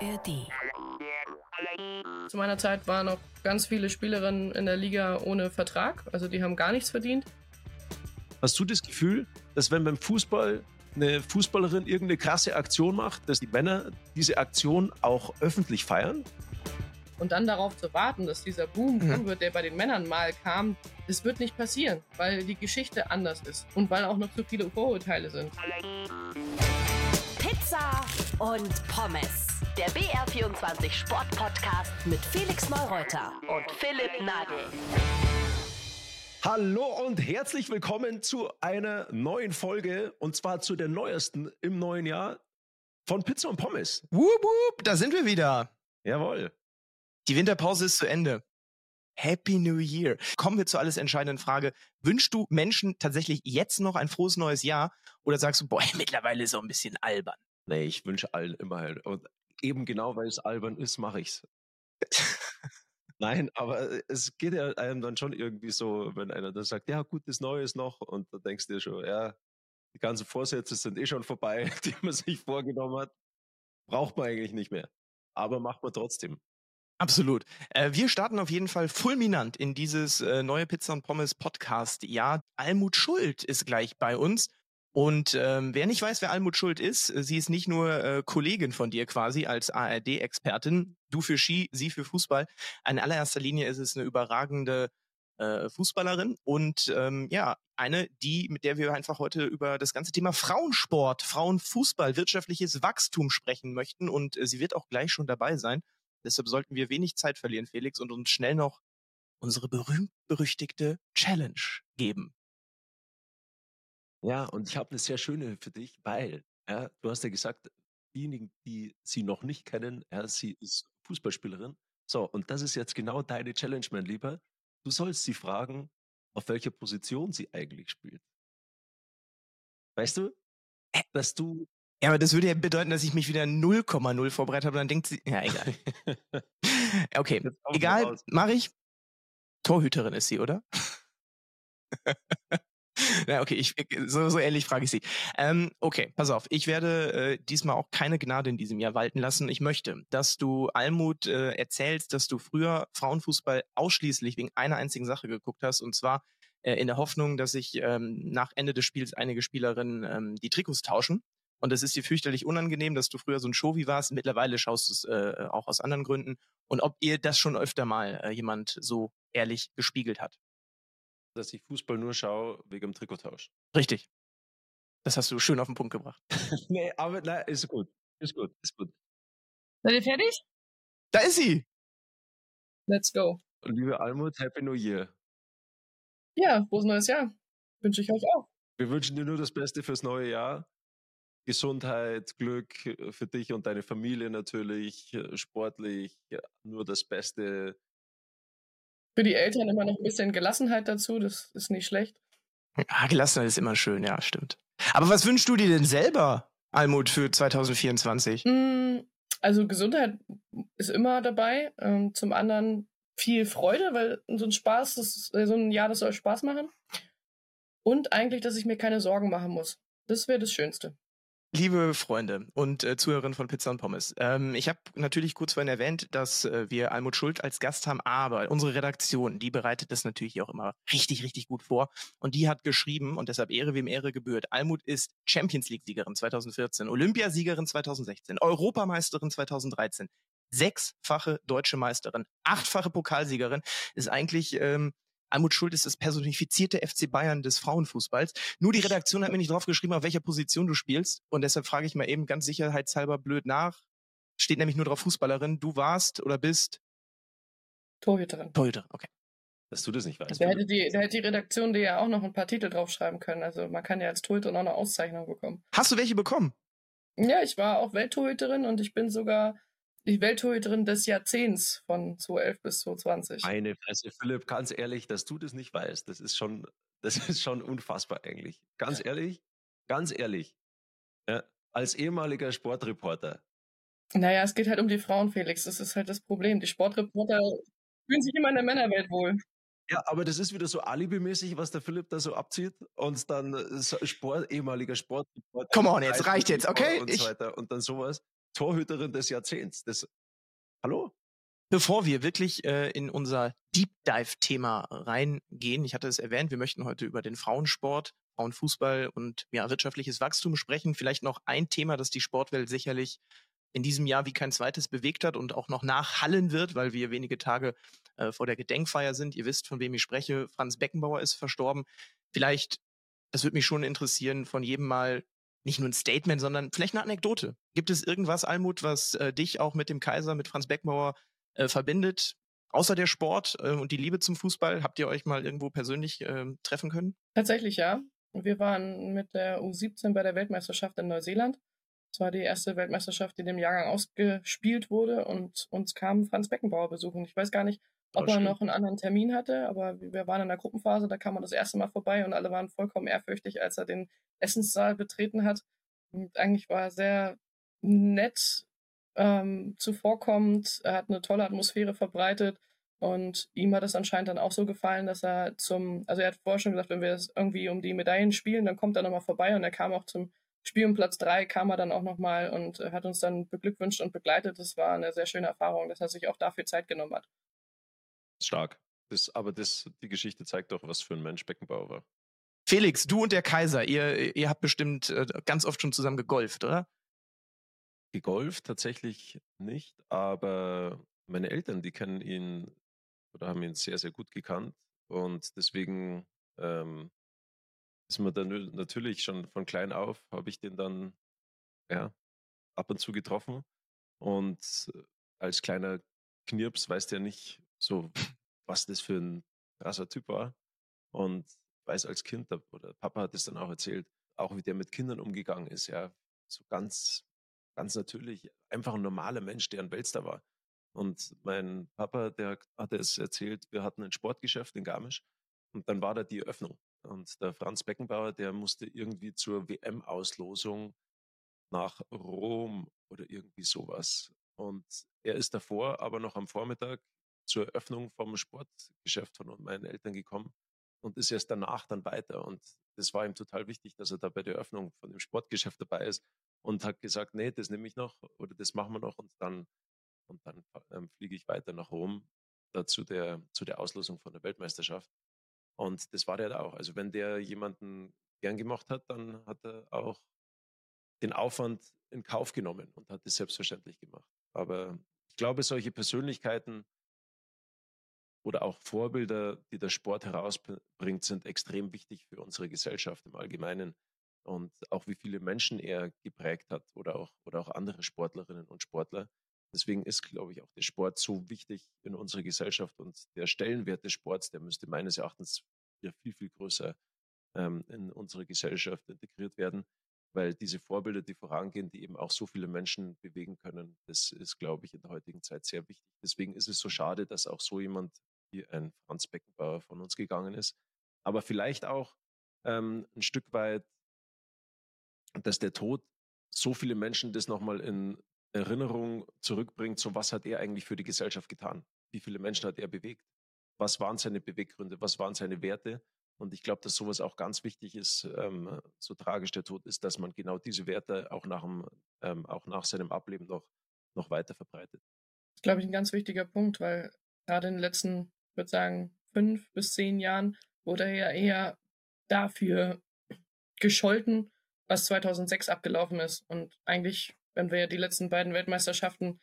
ARD. Zu meiner Zeit waren noch ganz viele Spielerinnen in der Liga ohne Vertrag, also die haben gar nichts verdient. Hast du das Gefühl, dass wenn beim Fußball eine Fußballerin irgendeine krasse Aktion macht, dass die Männer diese Aktion auch öffentlich feiern? Und dann darauf zu warten, dass dieser Boom Mhm. kommen wird, der bei den Männern mal kam, das wird nicht passieren, weil die Geschichte anders ist und weil auch noch zu viele Vorurteile sind. Pizza und Pommes. Der BR24 Sportpodcast mit Felix Neureuter und Philipp Nagel. Hallo und herzlich willkommen zu einer neuen Folge und zwar zu der neuesten im neuen Jahr von Pizza und Pommes. Wup, wup, da sind wir wieder. Jawohl. Die Winterpause ist zu Ende. Happy New Year. Kommen wir zur alles entscheidenden Frage. Wünschst du Menschen tatsächlich jetzt noch ein frohes neues Jahr oder sagst du, boah, mittlerweile ist auch ein bisschen albern? Nee, ich wünsche allen immer halt. Und eben genau, weil es albern ist, mache ich's. Nein, aber es geht ja einem dann schon irgendwie so, wenn einer dann sagt, ja, gutes Neues noch, und da denkst du dir schon, ja, die ganzen Vorsätze sind eh schon vorbei, die man sich vorgenommen hat. Braucht man eigentlich nicht mehr. Aber macht man trotzdem. Absolut. Äh, wir starten auf jeden Fall fulminant in dieses äh, neue Pizza und Pommes Podcast. Ja, Almut Schuld ist gleich bei uns. Und ähm, wer nicht weiß, wer Almut Schuld ist, äh, sie ist nicht nur äh, Kollegin von dir quasi als ARD-Expertin, du für Ski, sie für Fußball. In allererster Linie ist es eine überragende äh, Fußballerin und ähm, ja, eine, die, mit der wir einfach heute über das ganze Thema Frauensport, Frauenfußball, wirtschaftliches Wachstum sprechen möchten. Und äh, sie wird auch gleich schon dabei sein. Deshalb sollten wir wenig Zeit verlieren, Felix, und uns schnell noch unsere berühmt-berüchtigte Challenge geben. Ja, und ich habe eine sehr schöne für dich, weil, ja, du hast ja gesagt, diejenigen, die sie noch nicht kennen, ja, sie ist Fußballspielerin. So, und das ist jetzt genau deine Challenge, mein Lieber. Du sollst sie fragen, auf welcher Position sie eigentlich spielt. Weißt du? Dass du. Ja, aber das würde ja bedeuten, dass ich mich wieder 0,0 vorbereitet habe. Dann denkt sie, ja, egal. Okay, egal, mache ich. Torhüterin ist sie, oder? ja, okay, ich, so, so ähnlich frage ich sie. Ähm, okay, pass auf. Ich werde äh, diesmal auch keine Gnade in diesem Jahr walten lassen. Ich möchte, dass du Almut äh, erzählst, dass du früher Frauenfußball ausschließlich wegen einer einzigen Sache geguckt hast, und zwar äh, in der Hoffnung, dass sich ähm, nach Ende des Spiels einige Spielerinnen ähm, die Trikots tauschen. Und es ist dir fürchterlich unangenehm, dass du früher so ein Showi warst. Mittlerweile schaust du es äh, auch aus anderen Gründen. Und ob ihr das schon öfter mal äh, jemand so ehrlich gespiegelt hat. Dass ich Fußball nur schaue wegen dem Trikottausch. Richtig. Das hast du schön auf den Punkt gebracht. nee, aber nein, ist gut. Ist gut, ist gut. Seid ihr fertig? Da ist sie! Let's go. Liebe Almut, Happy New Year. Ja, frohes neues Jahr. Wünsche ich euch auch. Wir wünschen dir nur das Beste fürs neue Jahr. Gesundheit, Glück äh, für dich und deine Familie natürlich, äh, sportlich, ja, nur das Beste. Für die Eltern immer noch ein bisschen Gelassenheit dazu, das ist nicht schlecht. Ah, Gelassenheit ist immer schön, ja, stimmt. Aber was wünschst du dir denn selber, Almut, für 2024? Mm, Also Gesundheit ist immer dabei. Ähm, zum anderen viel Freude, weil so ein Spaß, das ist, äh, so ein Jahr, das soll Spaß machen. Und eigentlich, dass ich mir keine Sorgen machen muss. Das wäre das Schönste. Liebe Freunde und äh, Zuhörerinnen von Pizza und Pommes, ähm, ich habe natürlich kurz vorhin erwähnt, dass äh, wir Almut Schuld als Gast haben, aber unsere Redaktion, die bereitet das natürlich auch immer richtig, richtig gut vor. Und die hat geschrieben, und deshalb Ehre wem Ehre gebührt, Almut ist Champions League-Siegerin 2014, Olympiasiegerin 2016, Europameisterin 2013, sechsfache deutsche Meisterin, achtfache Pokalsiegerin, ist eigentlich... Ähm, Almut Schuld ist das personifizierte FC Bayern des Frauenfußballs. Nur die Redaktion hat mir nicht drauf geschrieben, auf welcher Position du spielst. Und deshalb frage ich mal eben ganz sicherheitshalber blöd nach. Steht nämlich nur drauf Fußballerin. Du warst oder bist Torhüterin. Torhüter. Okay. Dass du das nicht weißt. Da hätte, die, da hätte die Redaktion dir ja auch noch ein paar Titel draufschreiben können. Also man kann ja als Torhüter noch eine Auszeichnung bekommen. Hast du welche bekommen? Ja, ich war auch Welttorhüterin und ich bin sogar die Welttorhüterin des Jahrzehnts von 2011 bis 2020. Meine Fresse, Philipp, ganz ehrlich, dass du das nicht weißt, das ist schon, das ist schon unfassbar eigentlich. Ganz ehrlich, ganz ehrlich. Ja, als ehemaliger Sportreporter. Naja, es geht halt um die Frauen, Felix. Das ist halt das Problem. Die Sportreporter fühlen sich immer in der Männerwelt wohl. Ja, aber das ist wieder so alibimäßig, was der Philipp da so abzieht und dann äh, Sport, ehemaliger Sportreporter. Come on, jetzt reicht jetzt, okay? Und Ich- so weiter und dann sowas. Torhüterin des Jahrzehnts. Das, hallo? Bevor wir wirklich äh, in unser Deep Dive-Thema reingehen, ich hatte es erwähnt, wir möchten heute über den Frauensport, Frauenfußball und ja, wirtschaftliches Wachstum sprechen. Vielleicht noch ein Thema, das die Sportwelt sicherlich in diesem Jahr wie kein zweites bewegt hat und auch noch nachhallen wird, weil wir wenige Tage äh, vor der Gedenkfeier sind. Ihr wisst, von wem ich spreche. Franz Beckenbauer ist verstorben. Vielleicht, das würde mich schon interessieren, von jedem mal nicht nur ein Statement, sondern vielleicht eine Anekdote. Gibt es irgendwas, Almut, was äh, dich auch mit dem Kaiser, mit Franz Beckenbauer äh, verbindet? Außer der Sport äh, und die Liebe zum Fußball, habt ihr euch mal irgendwo persönlich äh, treffen können? Tatsächlich ja. Wir waren mit der U17 bei der Weltmeisterschaft in Neuseeland. Es war die erste Weltmeisterschaft, die in dem Jahrgang ausgespielt wurde und uns kam Franz Beckenbauer besuchen. Ich weiß gar nicht, ob er noch einen anderen Termin hatte, aber wir waren in der Gruppenphase, da kam er das erste Mal vorbei und alle waren vollkommen ehrfürchtig, als er den Essenssaal betreten hat. Und eigentlich war er sehr nett, ähm, zuvorkommend, er hat eine tolle Atmosphäre verbreitet und ihm hat es anscheinend dann auch so gefallen, dass er zum, also er hat vorher schon gesagt, wenn wir es irgendwie um die Medaillen spielen, dann kommt er nochmal vorbei und er kam auch zum Spiel um Platz drei, kam er dann auch nochmal und hat uns dann beglückwünscht und begleitet. Das war eine sehr schöne Erfahrung, dass er sich auch dafür Zeit genommen hat. Stark. Das, aber das, die Geschichte zeigt doch, was für ein Mensch Beckenbauer war. Felix, du und der Kaiser, ihr, ihr habt bestimmt äh, ganz oft schon zusammen gegolft, oder? Gegolft tatsächlich nicht, aber meine Eltern, die kennen ihn oder haben ihn sehr, sehr gut gekannt. Und deswegen ähm, ist man dann natürlich schon von klein auf, habe ich den dann ja, ab und zu getroffen. Und als kleiner Knirps weißt du ja nicht so, was das für ein krasser Typ war. Und weiß als Kind, oder Papa hat es dann auch erzählt, auch wie der mit Kindern umgegangen ist, ja, so ganz, ganz natürlich, einfach ein normaler Mensch, der ein Weltstar war. Und mein Papa, der hatte es erzählt, wir hatten ein Sportgeschäft in Garmisch und dann war da die Eröffnung. Und der Franz Beckenbauer, der musste irgendwie zur WM-Auslosung nach Rom oder irgendwie sowas. Und er ist davor aber noch am Vormittag zur Eröffnung vom Sportgeschäft von meinen Eltern gekommen und ist erst danach dann weiter. Und das war ihm total wichtig, dass er da bei der Eröffnung von dem Sportgeschäft dabei ist und hat gesagt, nee, das nehme ich noch oder das machen wir noch und dann, und dann ähm, fliege ich weiter nach Rom da zu der, zu der Auslosung von der Weltmeisterschaft. Und das war der da auch. Also wenn der jemanden gern gemacht hat, dann hat er auch den Aufwand in Kauf genommen und hat es selbstverständlich gemacht. Aber ich glaube, solche Persönlichkeiten oder auch Vorbilder, die der Sport herausbringt, sind extrem wichtig für unsere Gesellschaft im Allgemeinen. Und auch wie viele Menschen er geprägt hat oder auch, oder auch andere Sportlerinnen und Sportler. Deswegen ist, glaube ich, auch der Sport so wichtig in unserer Gesellschaft und der Stellenwert des Sports, der müsste meines Erachtens hier viel, viel größer ähm, in unsere Gesellschaft integriert werden, weil diese Vorbilder, die vorangehen, die eben auch so viele Menschen bewegen können, das ist, glaube ich, in der heutigen Zeit sehr wichtig. Deswegen ist es so schade, dass auch so jemand wie ein Franz Beckenbauer von uns gegangen ist. Aber vielleicht auch ähm, ein Stück weit, dass der Tod so viele Menschen das nochmal in Erinnerung zurückbringt, so was hat er eigentlich für die Gesellschaft getan? Wie viele Menschen hat er bewegt? Was waren seine Beweggründe? Was waren seine Werte? Und ich glaube, dass sowas auch ganz wichtig ist, ähm, so tragisch der Tod ist, dass man genau diese Werte auch nach, dem, ähm, auch nach seinem Ableben noch, noch weiter verbreitet. Das ist, glaube ich, ein ganz wichtiger Punkt, weil gerade in den letzten würde sagen, fünf bis zehn Jahren wurde er eher dafür gescholten, was 2006 abgelaufen ist. Und eigentlich, wenn wir die letzten beiden Weltmeisterschaften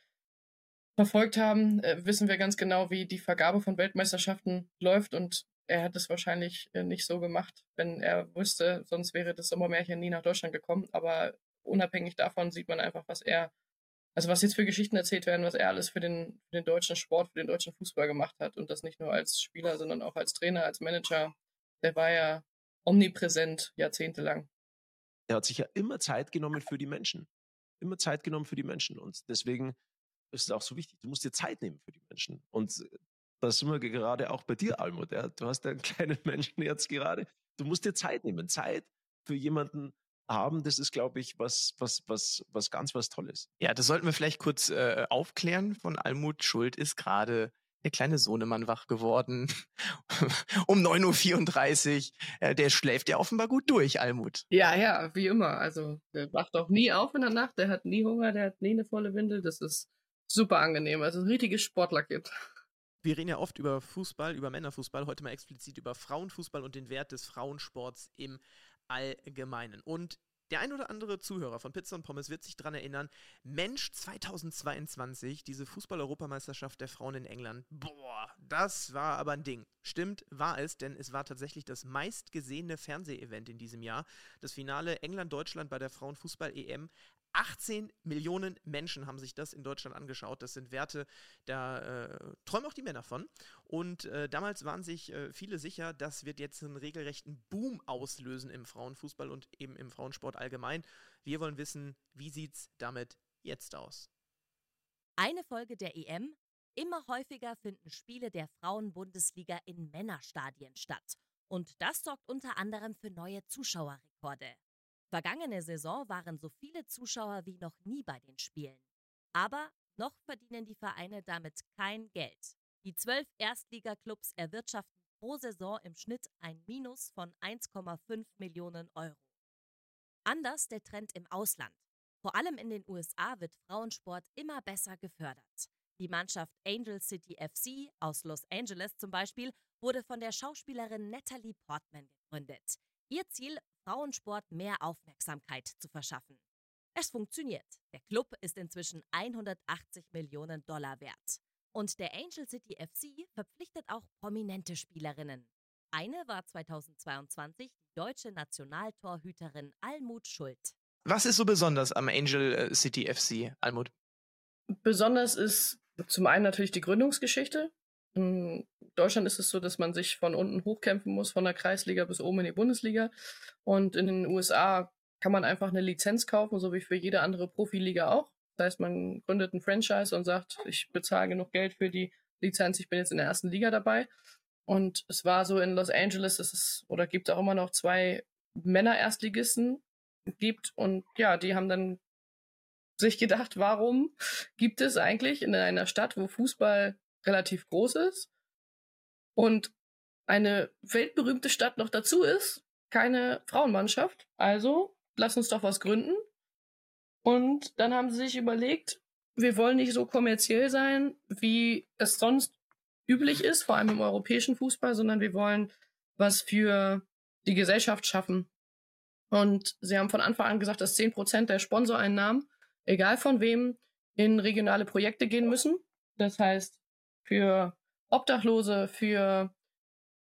verfolgt haben, äh, wissen wir ganz genau, wie die Vergabe von Weltmeisterschaften läuft. Und er hat es wahrscheinlich äh, nicht so gemacht, wenn er wüsste, sonst wäre das Sommermärchen nie nach Deutschland gekommen. Aber unabhängig davon sieht man einfach, was er also was jetzt für Geschichten erzählt werden, was er alles für den, für den deutschen Sport, für den deutschen Fußball gemacht hat und das nicht nur als Spieler, sondern auch als Trainer, als Manager, der war ja omnipräsent jahrzehntelang. Er hat sich ja immer Zeit genommen für die Menschen. Immer Zeit genommen für die Menschen. Und deswegen ist es auch so wichtig. Du musst dir Zeit nehmen für die Menschen. Und das sind wir gerade auch bei dir, Almut. Ja? Du hast einen kleinen Menschen jetzt gerade. Du musst dir Zeit nehmen. Zeit für jemanden, haben, das ist, glaube ich, was, was, was, was ganz was Tolles. Ja, das sollten wir vielleicht kurz äh, aufklären. Von Almut Schuld ist gerade der kleine Sohnemann wach geworden. um 9.34 Uhr. Äh, der schläft ja offenbar gut durch, Almut. Ja, ja, wie immer. Also der wacht auch nie auf in der Nacht, der hat nie Hunger, der hat nie eine volle Windel. Das ist super angenehm. Also ein richtiges Sportlerkind. Wir reden ja oft über Fußball, über Männerfußball, heute mal explizit über Frauenfußball und den Wert des Frauensports im Allgemeinen. Und der ein oder andere Zuhörer von Pizza und Pommes wird sich daran erinnern, Mensch 2022, diese Fußball-Europameisterschaft der Frauen in England, boah, das war aber ein Ding. Stimmt, war es, denn es war tatsächlich das meistgesehene Fernsehevent in diesem Jahr. Das Finale England-Deutschland bei der Frauenfußball-EM 18 Millionen Menschen haben sich das in Deutschland angeschaut. Das sind Werte, da äh, träumen auch die Männer von. Und äh, damals waren sich äh, viele sicher, das wird jetzt einen regelrechten Boom auslösen im Frauenfußball und eben im Frauensport allgemein. Wir wollen wissen, wie sieht's damit jetzt aus? Eine Folge der EM. Immer häufiger finden Spiele der Frauenbundesliga in Männerstadien statt. Und das sorgt unter anderem für neue Zuschauerrekorde. Vergangene Saison waren so viele Zuschauer wie noch nie bei den Spielen. Aber noch verdienen die Vereine damit kein Geld. Die zwölf Erstligaklubs erwirtschaften pro Saison im Schnitt ein Minus von 1,5 Millionen Euro. Anders der Trend im Ausland. Vor allem in den USA wird Frauensport immer besser gefördert. Die Mannschaft Angel City FC aus Los Angeles zum Beispiel wurde von der Schauspielerin Natalie Portman gegründet. Ihr Ziel Frauensport mehr Aufmerksamkeit zu verschaffen. Es funktioniert. Der Club ist inzwischen 180 Millionen Dollar wert. Und der Angel City FC verpflichtet auch prominente Spielerinnen. Eine war 2022 die deutsche Nationaltorhüterin Almut Schuld. Was ist so besonders am Angel äh, City FC, Almut? Besonders ist zum einen natürlich die Gründungsgeschichte. Deutschland ist es so, dass man sich von unten hochkämpfen muss, von der Kreisliga bis oben in die Bundesliga. Und in den USA kann man einfach eine Lizenz kaufen, so wie für jede andere Profiliga auch. Das heißt, man gründet ein Franchise und sagt, ich bezahle genug Geld für die Lizenz, ich bin jetzt in der ersten Liga dabei. Und es war so in Los Angeles, dass es oder gibt auch immer noch zwei Männer-Erstligisten gibt. Und ja, die haben dann sich gedacht, warum gibt es eigentlich in einer Stadt, wo Fußball relativ groß ist und eine weltberühmte Stadt noch dazu ist, keine Frauenmannschaft. Also lass uns doch was gründen. Und dann haben sie sich überlegt, wir wollen nicht so kommerziell sein, wie es sonst üblich ist, vor allem im europäischen Fußball, sondern wir wollen was für die Gesellschaft schaffen. Und sie haben von Anfang an gesagt, dass zehn Prozent der Sponsoreinnahmen, egal von wem, in regionale Projekte gehen müssen. Das heißt, für Obdachlose, für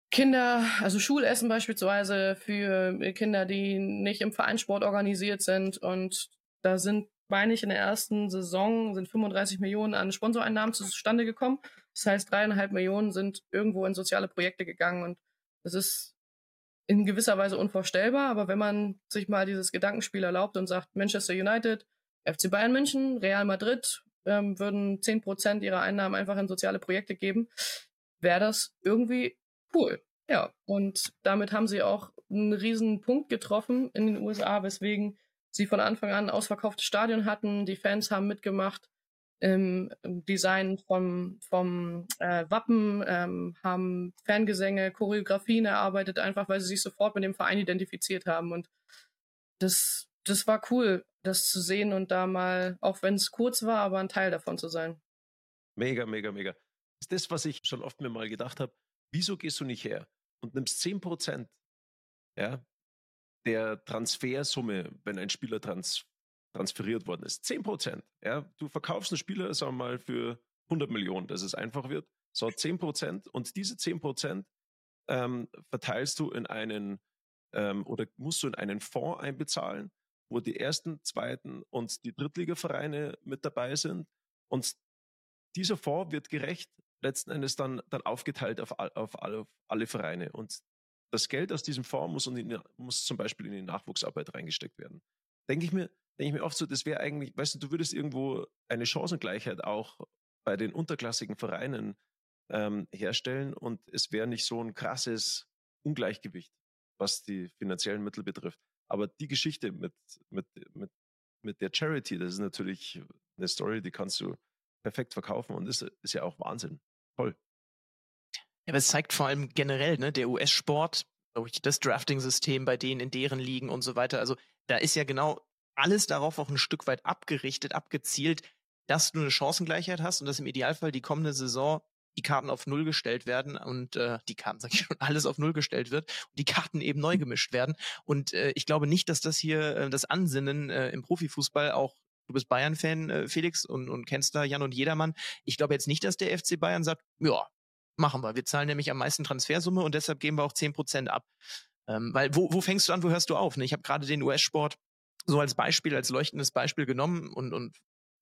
Kinder, also Schulessen beispielsweise, für Kinder, die nicht im Vereinssport organisiert sind. Und da sind, meine ich, in der ersten Saison sind 35 Millionen an Sponsoreinnahmen zustande gekommen. Das heißt, dreieinhalb Millionen sind irgendwo in soziale Projekte gegangen. Und das ist in gewisser Weise unvorstellbar. Aber wenn man sich mal dieses Gedankenspiel erlaubt und sagt, Manchester United, FC Bayern München, Real Madrid, ähm, würden zehn Prozent ihrer Einnahmen einfach in soziale Projekte geben, wäre das irgendwie cool. Ja, und damit haben sie auch einen riesen Punkt getroffen in den USA, weswegen sie von Anfang an ausverkaufte Stadion hatten. Die Fans haben mitgemacht im Design vom, vom äh, Wappen, ähm, haben Fangesänge, Choreografien erarbeitet, einfach weil sie sich sofort mit dem Verein identifiziert haben. Und das, das war cool das zu sehen und da mal, auch wenn es kurz war, aber ein Teil davon zu sein. Mega, mega, mega. Das ist das, was ich schon oft mir mal gedacht habe. Wieso gehst du nicht her und nimmst 10 Prozent ja, der Transfersumme, wenn ein Spieler trans transferiert worden ist? 10 Prozent. Ja, du verkaufst einen Spieler, sagen wir mal, für 100 Millionen, dass es einfach wird. So 10 Prozent und diese 10 Prozent ähm, verteilst du in einen ähm, oder musst du in einen Fonds einbezahlen, wo die ersten, zweiten und die Drittligavereine mit dabei sind. Und dieser Fonds wird gerecht letzten Endes dann, dann aufgeteilt auf, auf, alle, auf alle Vereine. Und das Geld aus diesem Fonds muss, in, muss zum Beispiel in die Nachwuchsarbeit reingesteckt werden. Denke ich mir, denke ich mir oft so, das wäre eigentlich, weißt du, du würdest irgendwo eine Chancengleichheit auch bei den unterklassigen Vereinen ähm, herstellen und es wäre nicht so ein krasses Ungleichgewicht, was die finanziellen Mittel betrifft. Aber die Geschichte mit, mit, mit, mit der Charity, das ist natürlich eine Story, die kannst du perfekt verkaufen und ist, ist ja auch Wahnsinn. Voll. Ja, aber es zeigt vor allem generell, ne, der US-Sport, das Drafting-System bei denen in deren Ligen und so weiter. Also da ist ja genau alles darauf auch ein Stück weit abgerichtet, abgezielt, dass du eine Chancengleichheit hast und dass im Idealfall die kommende Saison die Karten auf Null gestellt werden und äh, die Karten, sag ich schon, alles auf Null gestellt wird und die Karten eben neu gemischt werden. Und äh, ich glaube nicht, dass das hier äh, das Ansinnen äh, im Profifußball auch Du bist Bayern-Fan, äh, Felix, und, und kennst da Jan und Jedermann. Ich glaube jetzt nicht, dass der FC Bayern sagt, ja, machen wir. Wir zahlen nämlich am meisten Transfersumme und deshalb geben wir auch 10% ab. Ähm, weil wo, wo fängst du an, wo hörst du auf? Ne? Ich habe gerade den US-Sport so als Beispiel, als leuchtendes Beispiel genommen und, und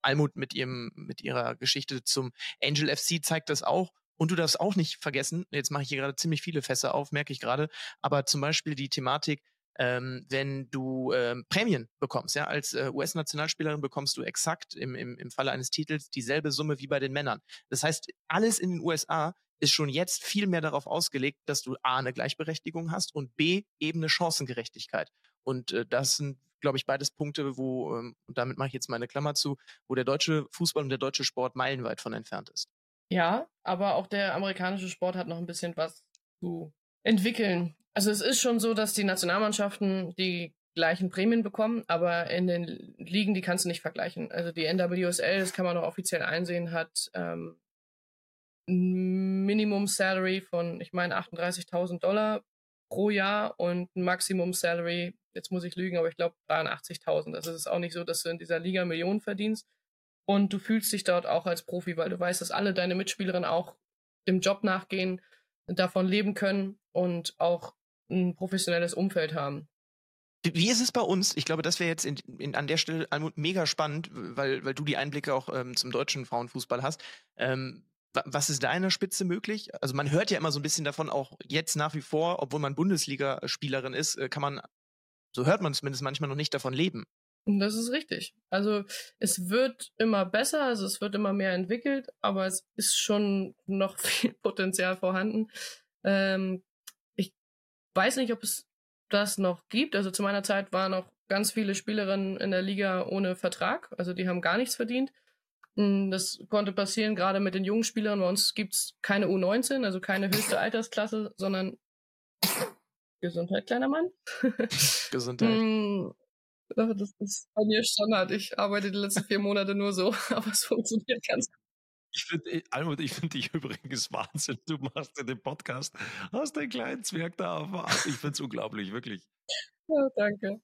Almut mit ihrem, mit ihrer Geschichte zum Angel FC zeigt das auch. Und du darfst auch nicht vergessen, jetzt mache ich hier gerade ziemlich viele Fässer auf, merke ich gerade, aber zum Beispiel die Thematik, ähm, wenn du ähm, Prämien bekommst, ja, als äh, US-Nationalspielerin bekommst du exakt im, im, im Falle eines Titels dieselbe Summe wie bei den Männern. Das heißt, alles in den USA ist schon jetzt viel mehr darauf ausgelegt, dass du A, eine Gleichberechtigung hast und B, eben eine Chancengerechtigkeit. Und äh, das sind glaube ich, beides Punkte, wo, ähm, und damit mache ich jetzt meine Klammer zu, wo der deutsche Fußball und der deutsche Sport meilenweit von entfernt ist. Ja, aber auch der amerikanische Sport hat noch ein bisschen was zu entwickeln. Also es ist schon so, dass die Nationalmannschaften die gleichen Prämien bekommen, aber in den Ligen, die kannst du nicht vergleichen. Also die NWSL, das kann man noch offiziell einsehen, hat ähm, Minimum Salary von, ich meine, 38.000 Dollar pro Jahr und ein Maximum Salary, jetzt muss ich lügen, aber ich glaube 83.000. Also es ist auch nicht so, dass du in dieser Liga Millionen verdienst. Und du fühlst dich dort auch als Profi, weil du weißt, dass alle deine Mitspielerinnen auch dem Job nachgehen, davon leben können und auch ein professionelles Umfeld haben. Wie ist es bei uns? Ich glaube, das wäre jetzt in, in, an der Stelle mega spannend, weil, weil du die Einblicke auch ähm, zum deutschen Frauenfußball hast. Ähm, was ist da Spitze möglich? Also man hört ja immer so ein bisschen davon, auch jetzt nach wie vor, obwohl man Bundesligaspielerin ist, äh, kann man, so hört man zumindest manchmal noch nicht davon leben. Das ist richtig. Also es wird immer besser, also es wird immer mehr entwickelt, aber es ist schon noch viel Potenzial vorhanden. Ähm, ich weiß nicht, ob es das noch gibt. Also zu meiner Zeit waren noch ganz viele Spielerinnen in der Liga ohne Vertrag, also die haben gar nichts verdient. Das konnte passieren, gerade mit den jungen Spielern. Bei uns gibt es keine U19, also keine höchste Altersklasse, sondern Gesundheit, kleiner Mann. Gesundheit. Hm, das ist bei mir Standard. Ich arbeite die letzten vier Monate nur so, aber es funktioniert ganz gut. Ich finde, äh, Almut, ich finde dich übrigens Wahnsinn. Du machst in dem Podcast, hast einen kleinen Zwerg da auf. Ich finde es unglaublich, wirklich. Ja, danke.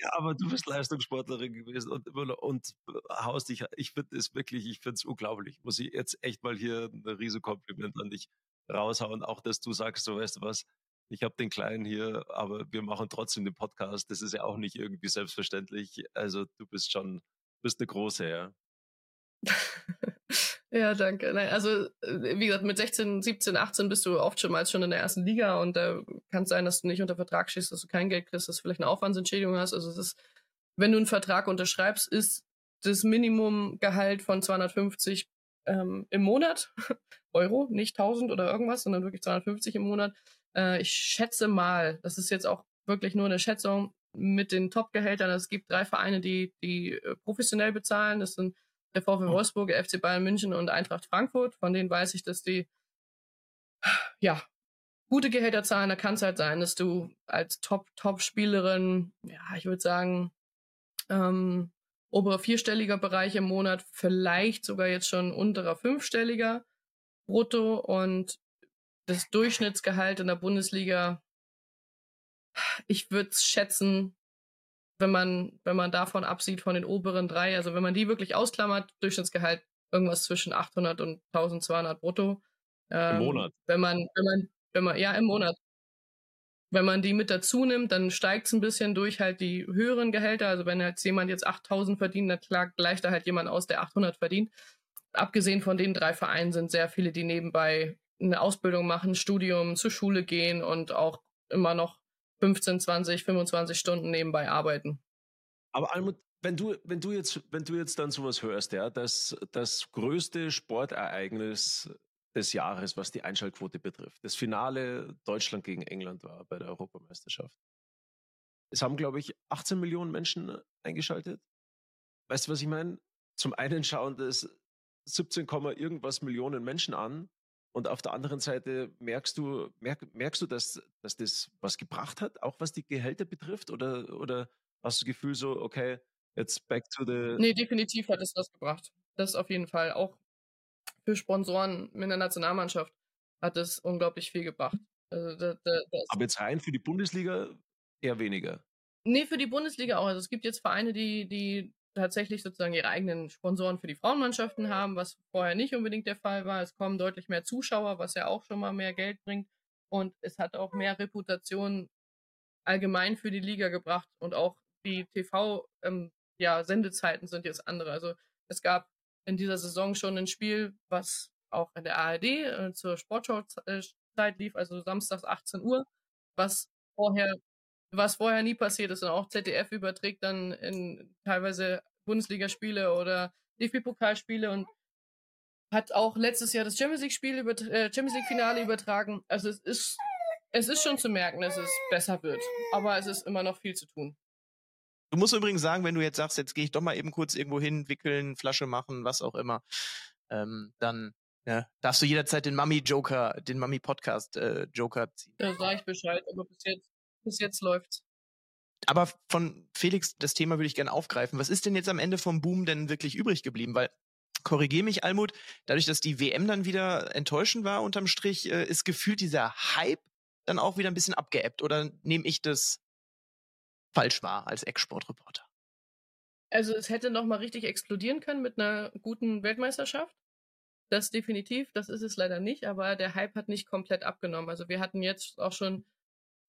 Ja, aber du bist Leistungssportlerin gewesen und, und haust dich, ich finde es wirklich, ich finde es unglaublich. Muss ich jetzt echt mal hier ein Riesenkompliment an dich raushauen. Auch, dass du sagst, so weißt du was, ich habe den Kleinen hier, aber wir machen trotzdem den Podcast. Das ist ja auch nicht irgendwie selbstverständlich. Also du bist schon, bist eine große, ja. Ja, danke. Also, äh, wie gesagt, mit 16, 17, 18 bist du oft schon mal schon in der ersten Liga und da äh, kann es sein, dass du nicht unter Vertrag stehst, dass du kein Geld kriegst, dass du vielleicht eine Aufwandsentschädigung hast. Also, es ist, wenn du einen Vertrag unterschreibst, ist das Minimumgehalt von 250 ähm, im Monat, Euro, nicht 1000 oder irgendwas, sondern wirklich 250 im Monat. Äh, ich schätze mal, das ist jetzt auch wirklich nur eine Schätzung mit den Top-Gehältern. Es gibt drei Vereine, die, die äh, professionell bezahlen. Das sind der oh. Wolfsburg, der FC Bayern München und Eintracht Frankfurt. Von denen weiß ich, dass die ja gute Gehälter zahlen. Da kann es halt sein, dass du als Top-Top-Spielerin, ja, ich würde sagen, ähm, oberer vierstelliger Bereich im Monat, vielleicht sogar jetzt schon unterer fünfstelliger brutto und das Durchschnittsgehalt in der Bundesliga, ich würde schätzen, wenn man, wenn man davon absieht, von den oberen drei, also wenn man die wirklich ausklammert, Durchschnittsgehalt irgendwas zwischen 800 und 1200 brutto. Ähm, Im Monat. Wenn man, wenn man, wenn man, ja, im Monat. Wenn man die mit dazu nimmt, dann steigt es ein bisschen durch halt die höheren Gehälter. Also wenn jetzt jemand jetzt 8000 verdient, dann klar, gleicht da halt jemand aus, der 800 verdient. Abgesehen von den drei Vereinen sind sehr viele, die nebenbei eine Ausbildung machen, Studium, zur Schule gehen und auch immer noch 15, 20, 25 Stunden nebenbei arbeiten. Aber Almut, wenn du, wenn du jetzt, wenn du jetzt dann sowas hörst, ja, dass das größte Sportereignis des Jahres, was die Einschaltquote betrifft, das Finale Deutschland gegen England war bei der Europameisterschaft. Es haben, glaube ich, 18 Millionen Menschen eingeschaltet. Weißt du, was ich meine? Zum einen schauen das 17, irgendwas Millionen Menschen an. Und auf der anderen Seite merkst du, merk, merkst du, dass, dass das was gebracht hat, auch was die Gehälter betrifft? Oder, oder hast du das Gefühl so, okay, jetzt back to the. Nee, definitiv hat es was gebracht. Das auf jeden Fall. Auch für Sponsoren in der Nationalmannschaft hat es unglaublich viel gebracht. Also da, da, Aber jetzt rein für die Bundesliga eher weniger. Nee, für die Bundesliga auch. Also es gibt jetzt Vereine, die, die tatsächlich sozusagen ihre eigenen Sponsoren für die Frauenmannschaften haben, was vorher nicht unbedingt der Fall war. Es kommen deutlich mehr Zuschauer, was ja auch schon mal mehr Geld bringt. Und es hat auch mehr Reputation allgemein für die Liga gebracht. Und auch die TV, ähm, ja, sind jetzt andere. Also es gab in dieser Saison schon ein Spiel, was auch in der ARD äh, zur Sportschau-Zeit lief, also samstags 18 Uhr, was vorher was vorher nie passiert ist und auch ZDF überträgt dann in teilweise Bundesligaspiele oder DFB-Pokalspiele und hat auch letztes Jahr das Champions League-Spiel über, äh, Champions League-Finale übertragen. Also es ist, es ist schon zu merken, dass es besser wird. Aber es ist immer noch viel zu tun. Du musst übrigens sagen, wenn du jetzt sagst, jetzt gehe ich doch mal eben kurz irgendwo hin, wickeln, Flasche machen, was auch immer, ähm, dann ja, darfst du jederzeit den Mami-Joker, den Mami-Podcast-Joker äh, ziehen. Da sage ich Bescheid, aber bis jetzt bis jetzt läuft's. Aber von Felix, das Thema würde ich gerne aufgreifen. Was ist denn jetzt am Ende vom Boom denn wirklich übrig geblieben? Weil, korrigier mich, Almut, dadurch, dass die WM dann wieder enttäuschend war unterm Strich, äh, ist gefühlt dieser Hype dann auch wieder ein bisschen abgeebbt. Oder nehme ich das falsch wahr als Ex-Sportreporter? Also es hätte noch mal richtig explodieren können mit einer guten Weltmeisterschaft. Das definitiv, das ist es leider nicht, aber der Hype hat nicht komplett abgenommen. Also wir hatten jetzt auch schon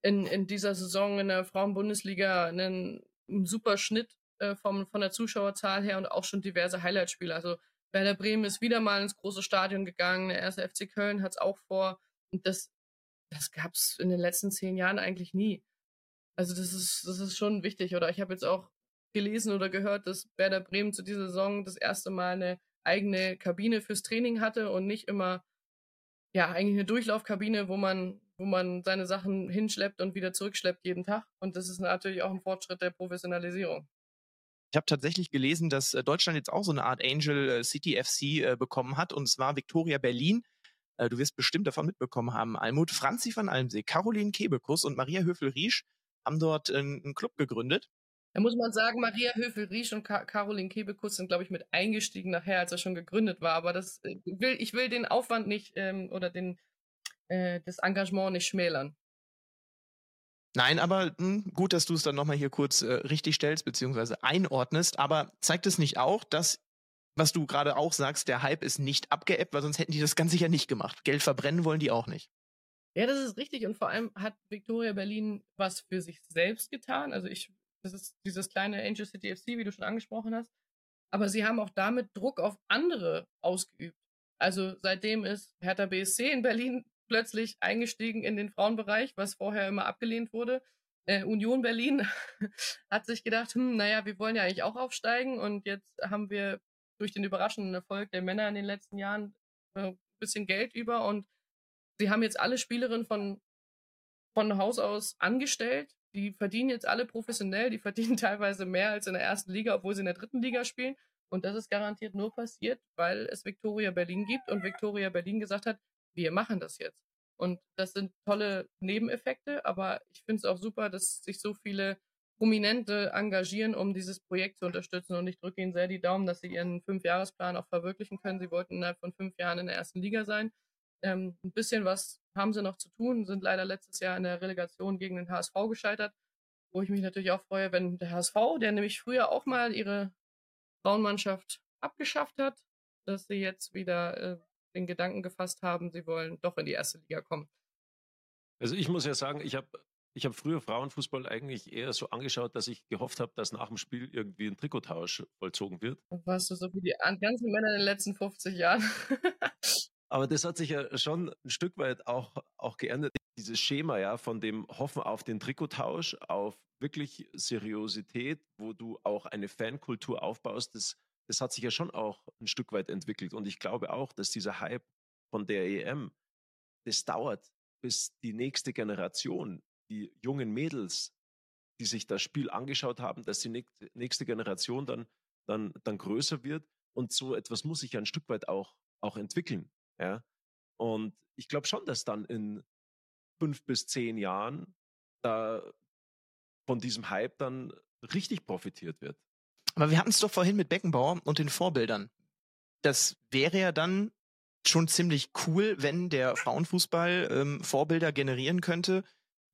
in, in dieser Saison in der Frauenbundesliga einen, einen super Schnitt äh, vom, von der Zuschauerzahl her und auch schon diverse Highlightspiele. Also Werder Bremen ist wieder mal ins große Stadion gegangen, der erste FC Köln hat es auch vor. Und das, das gab es in den letzten zehn Jahren eigentlich nie. Also das ist, das ist schon wichtig. Oder ich habe jetzt auch gelesen oder gehört, dass Werder Bremen zu dieser Saison das erste Mal eine eigene Kabine fürs Training hatte und nicht immer ja eigentlich eine Durchlaufkabine, wo man wo man seine Sachen hinschleppt und wieder zurückschleppt jeden Tag. Und das ist natürlich auch ein Fortschritt der Professionalisierung. Ich habe tatsächlich gelesen, dass äh, Deutschland jetzt auch so eine Art Angel äh, City FC äh, bekommen hat, und zwar Victoria Berlin. Du wirst bestimmt davon mitbekommen haben. Almut Franzi van Almsee, Caroline Kebekus und Maria Höfel-Riesch haben dort einen Club gegründet. Da muss man sagen, Maria Höfel-Riesch und Ka Caroline Kebekus sind, glaube ich, mit eingestiegen nachher, als er schon gegründet war. Aber das will, ich will den Aufwand nicht ähm, oder den, äh, das Engagement nicht schmälern. Nein, aber mh, hm, gut, dass du es dann nochmal hier kurz äh, richtig stellst, beziehungsweise einordnest. Aber zeigt es nicht auch, dass, was du gerade auch sagst, der Hype ist nicht abgeebbt, weil sonst hätten die das ganz sicher nicht gemacht. Geld verbrennen wollen die auch nicht. Ja, das ist richtig. Und vor allem hat Victoria Berlin was für sich selbst getan. Also ich, das ist dieses kleine Angel City FC, wie du schon angesprochen hast. Aber sie haben auch damit Druck auf andere ausgeübt. Also seitdem ist Hertha BSC in Berlin plötzlich eingestiegen in den Frauenbereich, was vorher immer abgelehnt wurde. Äh, Union Berlin hat sich gedacht, hm, naja, wir wollen ja eigentlich auch aufsteigen und jetzt haben wir durch den überraschenden Erfolg der Männer in den letzten Jahren äh, ein bisschen Geld über und sie haben jetzt alle Spielerinnen von, von Haus aus angestellt. Die verdienen jetzt alle professionell, die verdienen teilweise mehr als in der ersten Liga, obwohl sie in der dritten Liga spielen. Und das ist garantiert nur passiert, weil es Victoria Berlin gibt und Victoria Berlin gesagt hat, wir machen das jetzt. Und das sind tolle Nebeneffekte, aber ich finde es auch super, dass sich so viele Prominente engagieren, um dieses Projekt zu unterstützen. Und ich drücke Ihnen sehr die Daumen, dass Sie Ihren Fünfjahresplan auch verwirklichen können. Sie wollten innerhalb von fünf Jahren in der ersten Liga sein. Ähm, ein bisschen was haben Sie noch zu tun, sind leider letztes Jahr in der Relegation gegen den HSV gescheitert, wo ich mich natürlich auch freue, wenn der HSV, der nämlich früher auch mal ihre Frauenmannschaft abgeschafft hat, dass sie jetzt wieder äh, den Gedanken gefasst haben, sie wollen doch in die erste Liga kommen. Also ich muss ja sagen, ich habe ich hab früher Frauenfußball eigentlich eher so angeschaut, dass ich gehofft habe, dass nach dem Spiel irgendwie ein Trikottausch vollzogen wird. Warst du so wie die ganzen Männer in den letzten 50 Jahren? Aber das hat sich ja schon ein Stück weit auch, auch geändert. Dieses Schema ja von dem Hoffen auf den Trikottausch, auf wirklich Seriosität, wo du auch eine Fankultur aufbaust, das das hat sich ja schon auch ein Stück weit entwickelt. Und ich glaube auch, dass dieser Hype von der EM, das dauert, bis die nächste Generation, die jungen Mädels, die sich das Spiel angeschaut haben, dass die nächste Generation dann, dann, dann größer wird und so etwas muss sich ja ein Stück weit auch, auch entwickeln. Ja? Und ich glaube schon, dass dann in fünf bis zehn Jahren da von diesem Hype dann richtig profitiert wird. Aber wir hatten es doch vorhin mit Beckenbauer und den Vorbildern. Das wäre ja dann schon ziemlich cool, wenn der Frauenfußball ähm, Vorbilder generieren könnte,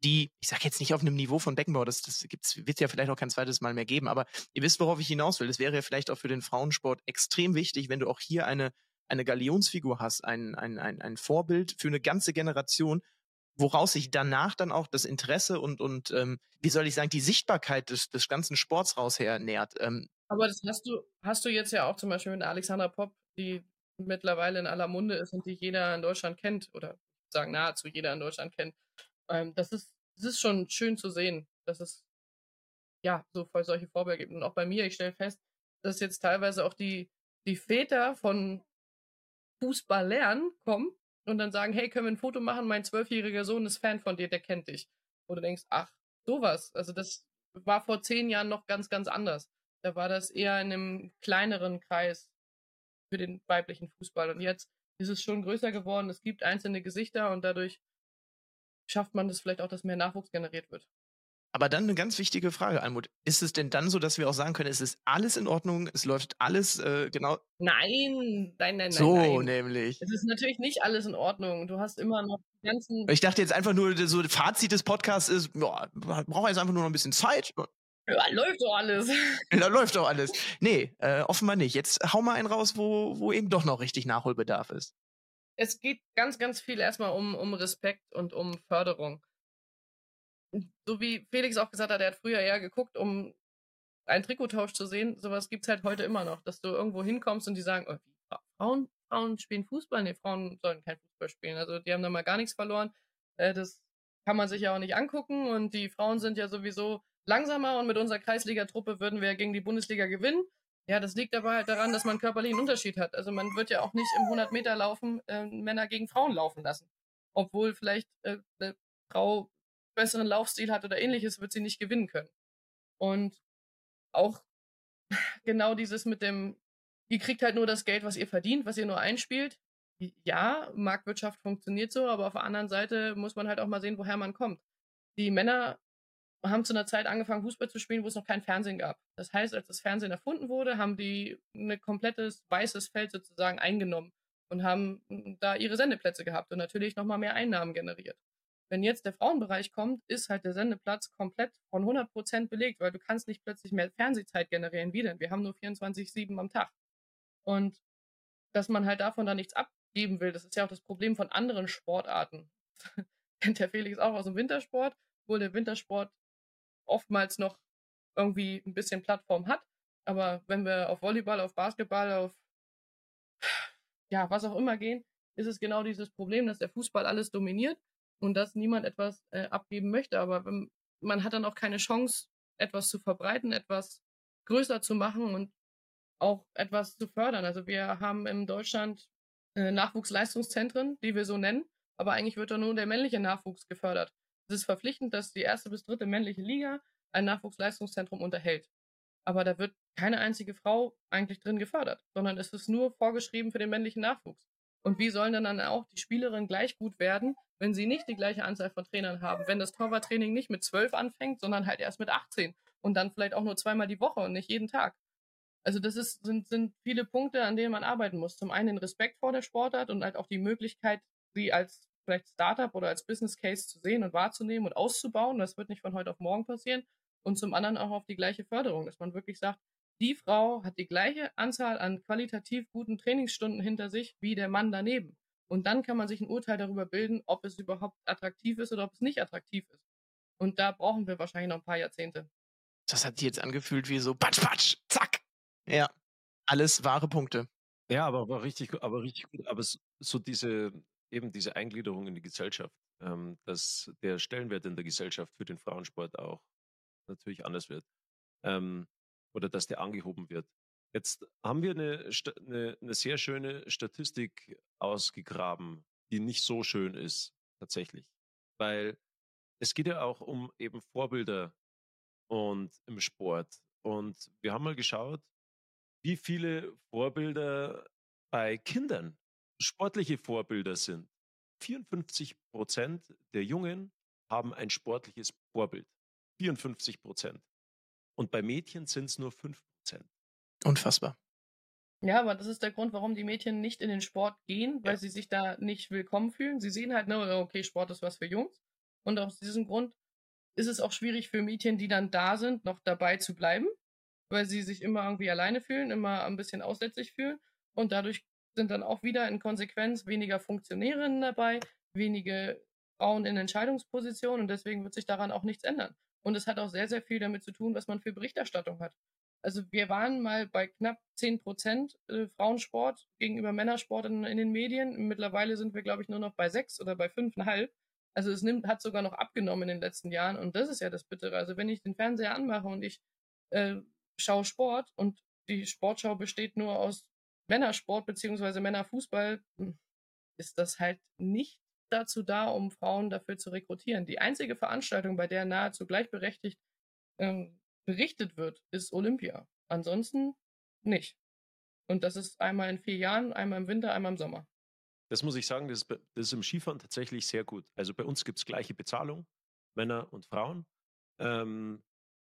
die, ich sage jetzt nicht auf einem Niveau von Beckenbauer, das, das wird es ja vielleicht auch kein zweites Mal mehr geben, aber ihr wisst, worauf ich hinaus will. Es wäre ja vielleicht auch für den Frauensport extrem wichtig, wenn du auch hier eine, eine Galionsfigur hast, ein, ein, ein, ein Vorbild für eine ganze Generation, woraus sich danach dann auch das Interesse und, und ähm, wie soll ich sagen, die Sichtbarkeit des, des ganzen Sports rausher nährt. Ähm, aber das hast du, hast du jetzt ja auch zum Beispiel mit Alexandra Popp, die mittlerweile in aller Munde ist und die jeder in Deutschland kennt, oder sagen nahezu jeder in Deutschland kennt. Ähm, das, ist, das ist schon schön zu sehen, dass es ja so voll solche Vorbilder gibt. Und auch bei mir, ich stelle fest, dass jetzt teilweise auch die, die Väter von Fußball lernen kommen und dann sagen, hey, können wir ein Foto machen? Mein zwölfjähriger Sohn ist Fan von dir, der kennt dich. Und du denkst, ach, sowas. Also das war vor zehn Jahren noch ganz, ganz anders. Da war das eher in einem kleineren Kreis für den weiblichen Fußball. Und jetzt ist es schon größer geworden. Es gibt einzelne Gesichter und dadurch schafft man das vielleicht auch, dass mehr Nachwuchs generiert wird. Aber dann eine ganz wichtige Frage, Almut. Ist es denn dann so, dass wir auch sagen können, es ist alles in Ordnung, es läuft alles äh, genau? Nein, nein, nein, nein. So nein. nämlich. Es ist natürlich nicht alles in Ordnung. Du hast immer noch die ganzen. Ich dachte jetzt einfach nur, so Fazit des Podcasts ist, ja, brauchen wir jetzt einfach nur noch ein bisschen Zeit. Ja, läuft doch alles. Da läuft doch alles. Nee, äh, offenbar nicht. Jetzt hau mal einen raus, wo, wo eben doch noch richtig Nachholbedarf ist. Es geht ganz, ganz viel erstmal um, um Respekt und um Förderung so wie Felix auch gesagt hat, er hat früher eher geguckt, um einen Trikottausch zu sehen. Sowas gibt es halt heute immer noch, dass du irgendwo hinkommst und die sagen, oh, wie, Frauen, Frauen spielen Fußball? Nee, Frauen sollen kein Fußball spielen. Also die haben da mal gar nichts verloren. Äh, das kann man sich ja auch nicht angucken und die Frauen sind ja sowieso langsamer und mit unserer Kreisligatruppe würden wir gegen die Bundesliga gewinnen. Ja, das liegt aber halt daran, dass man körperlich einen Unterschied hat. Also man wird ja auch nicht im 100 Meter laufen äh, Männer gegen Frauen laufen lassen. Obwohl vielleicht äh, eine Frau besseren Laufstil hat oder ähnliches, wird sie nicht gewinnen können. Und auch genau dieses mit dem, ihr kriegt halt nur das Geld, was ihr verdient, was ihr nur einspielt. Ja, Marktwirtschaft funktioniert so, aber auf der anderen Seite muss man halt auch mal sehen, woher man kommt. Die Männer haben zu einer Zeit angefangen, Fußball zu spielen, wo es noch kein Fernsehen gab. Das heißt, als das Fernsehen erfunden wurde, haben die ein komplettes weißes Feld sozusagen eingenommen und haben da ihre Sendeplätze gehabt und natürlich nochmal mehr Einnahmen generiert. Wenn jetzt der Frauenbereich kommt, ist halt der Sendeplatz komplett von 100% belegt, weil du kannst nicht plötzlich mehr Fernsehzeit generieren. Wie denn? Wir haben nur 24-7 am Tag. Und dass man halt davon da nichts abgeben will, das ist ja auch das Problem von anderen Sportarten. Kennt der Felix auch aus dem Wintersport, obwohl der Wintersport oftmals noch irgendwie ein bisschen Plattform hat. Aber wenn wir auf Volleyball, auf Basketball, auf ja, was auch immer gehen, ist es genau dieses Problem, dass der Fußball alles dominiert und dass niemand etwas äh, abgeben möchte. Aber wenn, man hat dann auch keine Chance, etwas zu verbreiten, etwas größer zu machen und auch etwas zu fördern. Also wir haben in Deutschland äh, Nachwuchsleistungszentren, die wir so nennen, aber eigentlich wird da nur der männliche Nachwuchs gefördert. Es ist verpflichtend, dass die erste bis dritte männliche Liga ein Nachwuchsleistungszentrum unterhält. Aber da wird keine einzige Frau eigentlich drin gefördert, sondern es ist nur vorgeschrieben für den männlichen Nachwuchs. Und wie sollen denn dann auch die Spielerinnen gleich gut werden, wenn sie nicht die gleiche Anzahl von Trainern haben? Wenn das Torwarttraining nicht mit zwölf anfängt, sondern halt erst mit 18 und dann vielleicht auch nur zweimal die Woche und nicht jeden Tag. Also das ist, sind, sind viele Punkte, an denen man arbeiten muss. Zum einen den Respekt vor der Sportart und halt auch die Möglichkeit, sie als vielleicht Startup oder als Business Case zu sehen und wahrzunehmen und auszubauen. Das wird nicht von heute auf morgen passieren. Und zum anderen auch auf die gleiche Förderung, dass man wirklich sagt, die Frau hat die gleiche Anzahl an qualitativ guten Trainingsstunden hinter sich wie der Mann daneben. Und dann kann man sich ein Urteil darüber bilden, ob es überhaupt attraktiv ist oder ob es nicht attraktiv ist. Und da brauchen wir wahrscheinlich noch ein paar Jahrzehnte. Das hat sich jetzt angefühlt wie so patsch, patsch, zack. Ja, alles wahre Punkte. Ja, aber, aber richtig, aber richtig gut. Aber so diese, eben diese Eingliederung in die Gesellschaft, ähm, dass der Stellenwert in der Gesellschaft für den Frauensport auch natürlich anders wird. Ähm, oder dass der angehoben wird. Jetzt haben wir eine, eine, eine sehr schöne Statistik ausgegraben, die nicht so schön ist, tatsächlich. Weil es geht ja auch um eben Vorbilder und im Sport. Und wir haben mal geschaut, wie viele Vorbilder bei Kindern sportliche Vorbilder sind. 54 Prozent der Jungen haben ein sportliches Vorbild. 54 Prozent. Und bei Mädchen sind es nur 5 Prozent. Unfassbar. Ja, aber das ist der Grund, warum die Mädchen nicht in den Sport gehen, weil Ja. sie sich da nicht willkommen fühlen. Sie sehen halt, ne, okay, Sport ist was für Jungs. Und aus diesem Grund ist es auch schwierig für Mädchen, die dann da sind, noch dabei zu bleiben, weil sie sich immer irgendwie alleine fühlen, immer ein bisschen aussätzlich fühlen. Und dadurch sind dann auch wieder in Konsequenz weniger Funktionärinnen dabei, wenige Frauen in Entscheidungspositionen und deswegen wird sich daran auch nichts ändern. Und es hat auch sehr, sehr viel damit zu tun, was man für Berichterstattung hat. Also wir waren mal bei knapp 10 Prozent äh, Frauensport gegenüber Männersport in, in den Medien. Mittlerweile sind wir, glaube ich, nur noch bei 6 oder bei 5,5. Also es nimmt, hat sogar noch abgenommen in den letzten Jahren und das ist ja das Bittere. Also wenn ich den Fernseher anmache und ich äh, schaue Sport und die Sportschau besteht nur aus Männersport beziehungsweise Männerfußball, hm, ist das halt nicht dazu da, um Frauen dafür zu rekrutieren. Die einzige Veranstaltung, bei der nahezu gleichberechtigt ähm, berichtet wird, ist Olympia. Ansonsten nicht. Und das ist einmal in vier Jahren, einmal im Winter, einmal im Sommer. Das muss ich sagen, das ist, das ist im Skifahren tatsächlich sehr gut. Also bei uns gibt es gleiche Bezahlung, Männer und Frauen. Ähm,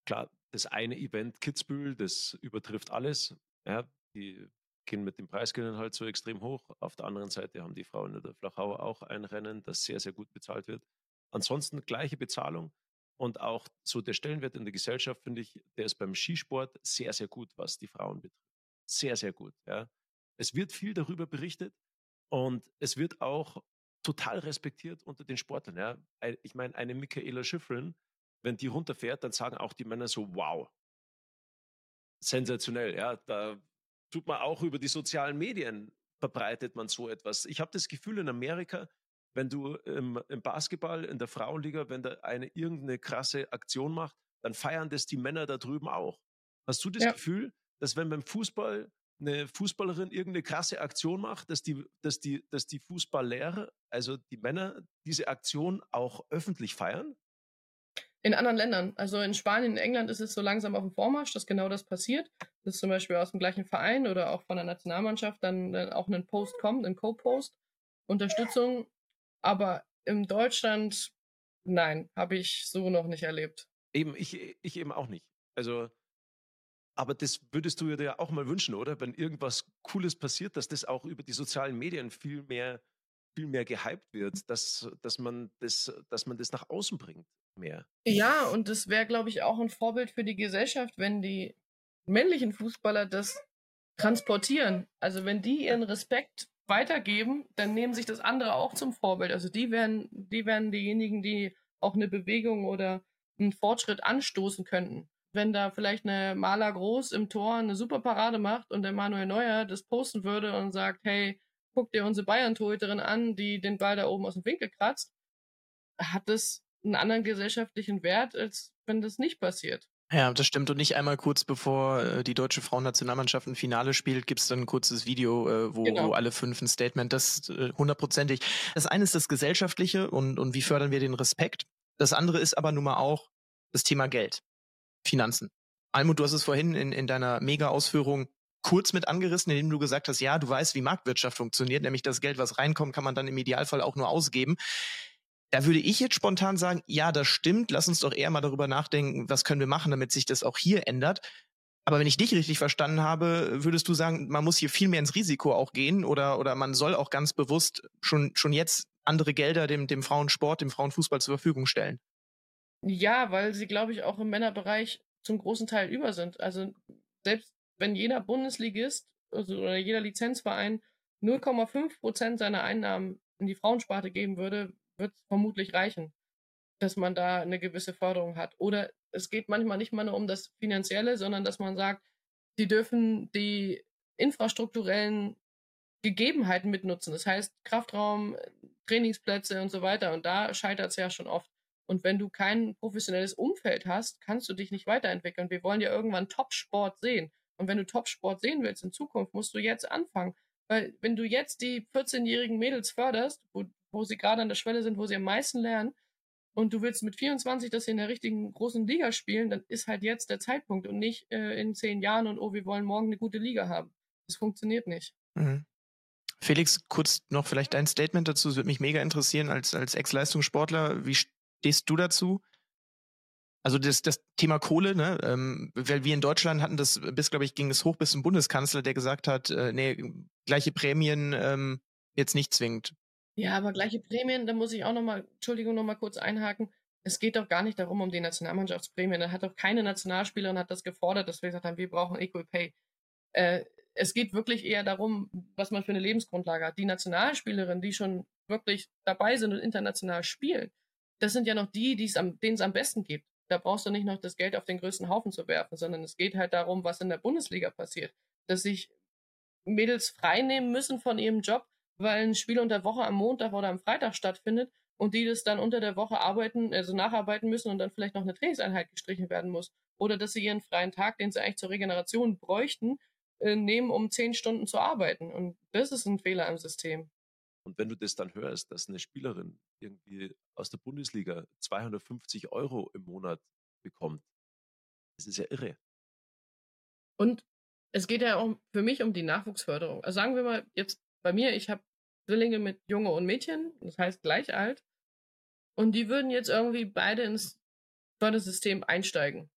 klar, das eine Event Kitzbühel, das übertrifft alles. Ja, die gehen mit den Preisgeldern halt so extrem hoch. Auf der anderen Seite haben die Frauen in der Flachau auch ein Rennen, das sehr, sehr gut bezahlt wird. Ansonsten gleiche Bezahlung und auch so der Stellenwert in der Gesellschaft, finde ich, der ist beim Skisport sehr, sehr gut, was die Frauen betrifft. Sehr, sehr gut. Ja. Es wird viel darüber berichtet und es wird auch total respektiert unter den Sportlern. Ja. Ich meine, eine Michaela Schifrin, wenn die runterfährt, dann sagen auch die Männer so, wow, sensationell. Ja, da tut man auch über die sozialen Medien verbreitet man so etwas. Ich habe das Gefühl in Amerika, wenn du im, im Basketball, in der Frauenliga, wenn da eine irgendeine krasse Aktion macht, dann feiern das die Männer da drüben auch. Hast du das Ja. Gefühl, dass wenn beim Fußball eine Fußballerin irgendeine krasse Aktion macht, dass die, dass die, dass die Fußballlehrer, also die Männer, diese Aktion auch öffentlich feiern? In anderen Ländern, also in Spanien, in England ist es so langsam auf dem Vormarsch, dass genau das passiert. Dass zum Beispiel aus dem gleichen Verein oder auch von der Nationalmannschaft dann äh, auch ein Post kommt, ein Co-Post, Unterstützung. Aber in Deutschland, nein, habe ich so noch nicht erlebt. Eben, ich, ich eben auch nicht. Also, aber das würdest du dir ja auch mal wünschen, oder? Wenn irgendwas Cooles passiert, dass das auch über die sozialen Medien viel mehr, viel mehr gehypt wird, dass, dass, man das, dass man das nach außen bringt mehr. Ja, und das wäre, glaube ich, auch ein Vorbild für die Gesellschaft, wenn die männlichen Fußballer das transportieren. Also wenn die ihren Respekt weitergeben, dann nehmen sich das andere auch zum Vorbild. Also die werden, die werden diejenigen, die auch eine Bewegung oder einen Fortschritt anstoßen könnten. Wenn da vielleicht eine Maler Groß im Tor eine super Parade macht und der Manuel Neuer das posten würde und sagt, hey, guck dir unsere Bayern-Torhüterin an, die den Ball da oben aus dem Winkel kratzt, hat das einen anderen gesellschaftlichen Wert, als wenn das nicht passiert. Ja, das stimmt. Und nicht einmal kurz bevor äh, die deutsche Frauennationalmannschaft ein Finale spielt, gibt's dann ein kurzes Video, äh, wo, Genau. wo alle fünf ein Statement, das äh, hundertprozentig. Das eine ist das Gesellschaftliche und, und wie fördern wir den Respekt. Das andere ist aber nun mal auch das Thema Geld, Finanzen. Almut, du hast es vorhin in, in deiner Mega-Ausführung kurz mit angerissen, indem du gesagt hast, ja, du weißt, wie Marktwirtschaft funktioniert, nämlich das Geld, was reinkommt, kann man dann im Idealfall auch nur ausgeben. Da würde ich jetzt spontan sagen, ja, das stimmt. Lass uns doch eher mal darüber nachdenken, was können wir machen, damit sich das auch hier ändert. Aber wenn ich dich richtig verstanden habe, würdest du sagen, man muss hier viel mehr ins Risiko auch gehen oder, oder man soll auch ganz bewusst schon, schon jetzt andere Gelder dem, dem Frauensport, dem Frauenfußball zur Verfügung stellen. Ja, weil sie, glaube ich, auch im Männerbereich zum großen Teil über sind. Also selbst wenn jeder Bundesligist also, oder jeder Lizenzverein 0,5 Prozent seiner Einnahmen in die Frauensparte geben würde, wird es vermutlich reichen, dass man da eine gewisse Förderung hat. Oder es geht manchmal nicht mal nur um das Finanzielle, sondern dass man sagt, sie dürfen die infrastrukturellen Gegebenheiten mitnutzen. Das heißt Kraftraum, Trainingsplätze und so weiter. Und da scheitert es ja schon oft. Und wenn du kein professionelles Umfeld hast, kannst du dich nicht weiterentwickeln. Wir wollen ja irgendwann Top-Sport sehen. Und wenn du Top-Sport sehen willst in Zukunft, musst du jetzt anfangen. Weil wenn du jetzt die 14-jährigen Mädels förderst, wo, wo sie gerade an der Schwelle sind, wo sie am meisten lernen, und du willst mit 24 das in der richtigen großen Liga spielen, dann ist halt jetzt der Zeitpunkt und nicht äh, in zehn Jahren und oh, wir wollen morgen eine gute Liga haben. Das funktioniert nicht. Mhm. Felix, kurz noch vielleicht dein Statement dazu. Es würde mich mega interessieren als, als Ex-Leistungssportler. Wie stehst du dazu? Also das, das Thema Kohle, ne? Ähm, weil wir in Deutschland hatten das bis, glaube ich, ging es hoch bis zum Bundeskanzler, der gesagt hat, äh, nee, gleiche Prämien ähm, jetzt nicht zwingend. Ja, aber gleiche Prämien, da muss ich auch nochmal, Entschuldigung, nochmal kurz einhaken. Es geht doch gar nicht darum, um die Nationalmannschaftsprämien. Da hat doch keine Nationalspielerin hat das gefordert, dass wir gesagt haben, wir brauchen Equal Pay. Äh, es geht wirklich eher darum, was man für eine Lebensgrundlage hat. Die Nationalspielerinnen, die schon wirklich dabei sind und international spielen, das sind ja noch die, denen es am besten geht. Da brauchst du nicht noch das Geld auf den größten Haufen zu werfen, sondern es geht halt darum, was in der Bundesliga passiert. Dass sich Mädels freinehmen müssen von ihrem Job, weil ein Spiel unter Woche am Montag oder am Freitag stattfindet und die das dann unter der Woche arbeiten, also nacharbeiten müssen und dann vielleicht noch eine Trainingseinheit gestrichen werden muss. Oder dass sie ihren freien Tag, den sie eigentlich zur Regeneration bräuchten, äh, nehmen, um zehn Stunden zu arbeiten. Und das ist ein Fehler im System. Und wenn du das dann hörst, dass eine Spielerin irgendwie aus der Bundesliga 250 Euro im Monat bekommt, das ist ja irre. Und es geht ja auch für mich um die Nachwuchsförderung. Also sagen wir mal jetzt bei mir, ich habe Zwillinge mit Junge und Mädchen, das heißt gleich alt. Und die würden jetzt irgendwie beide ins Fördersystem einsteigen.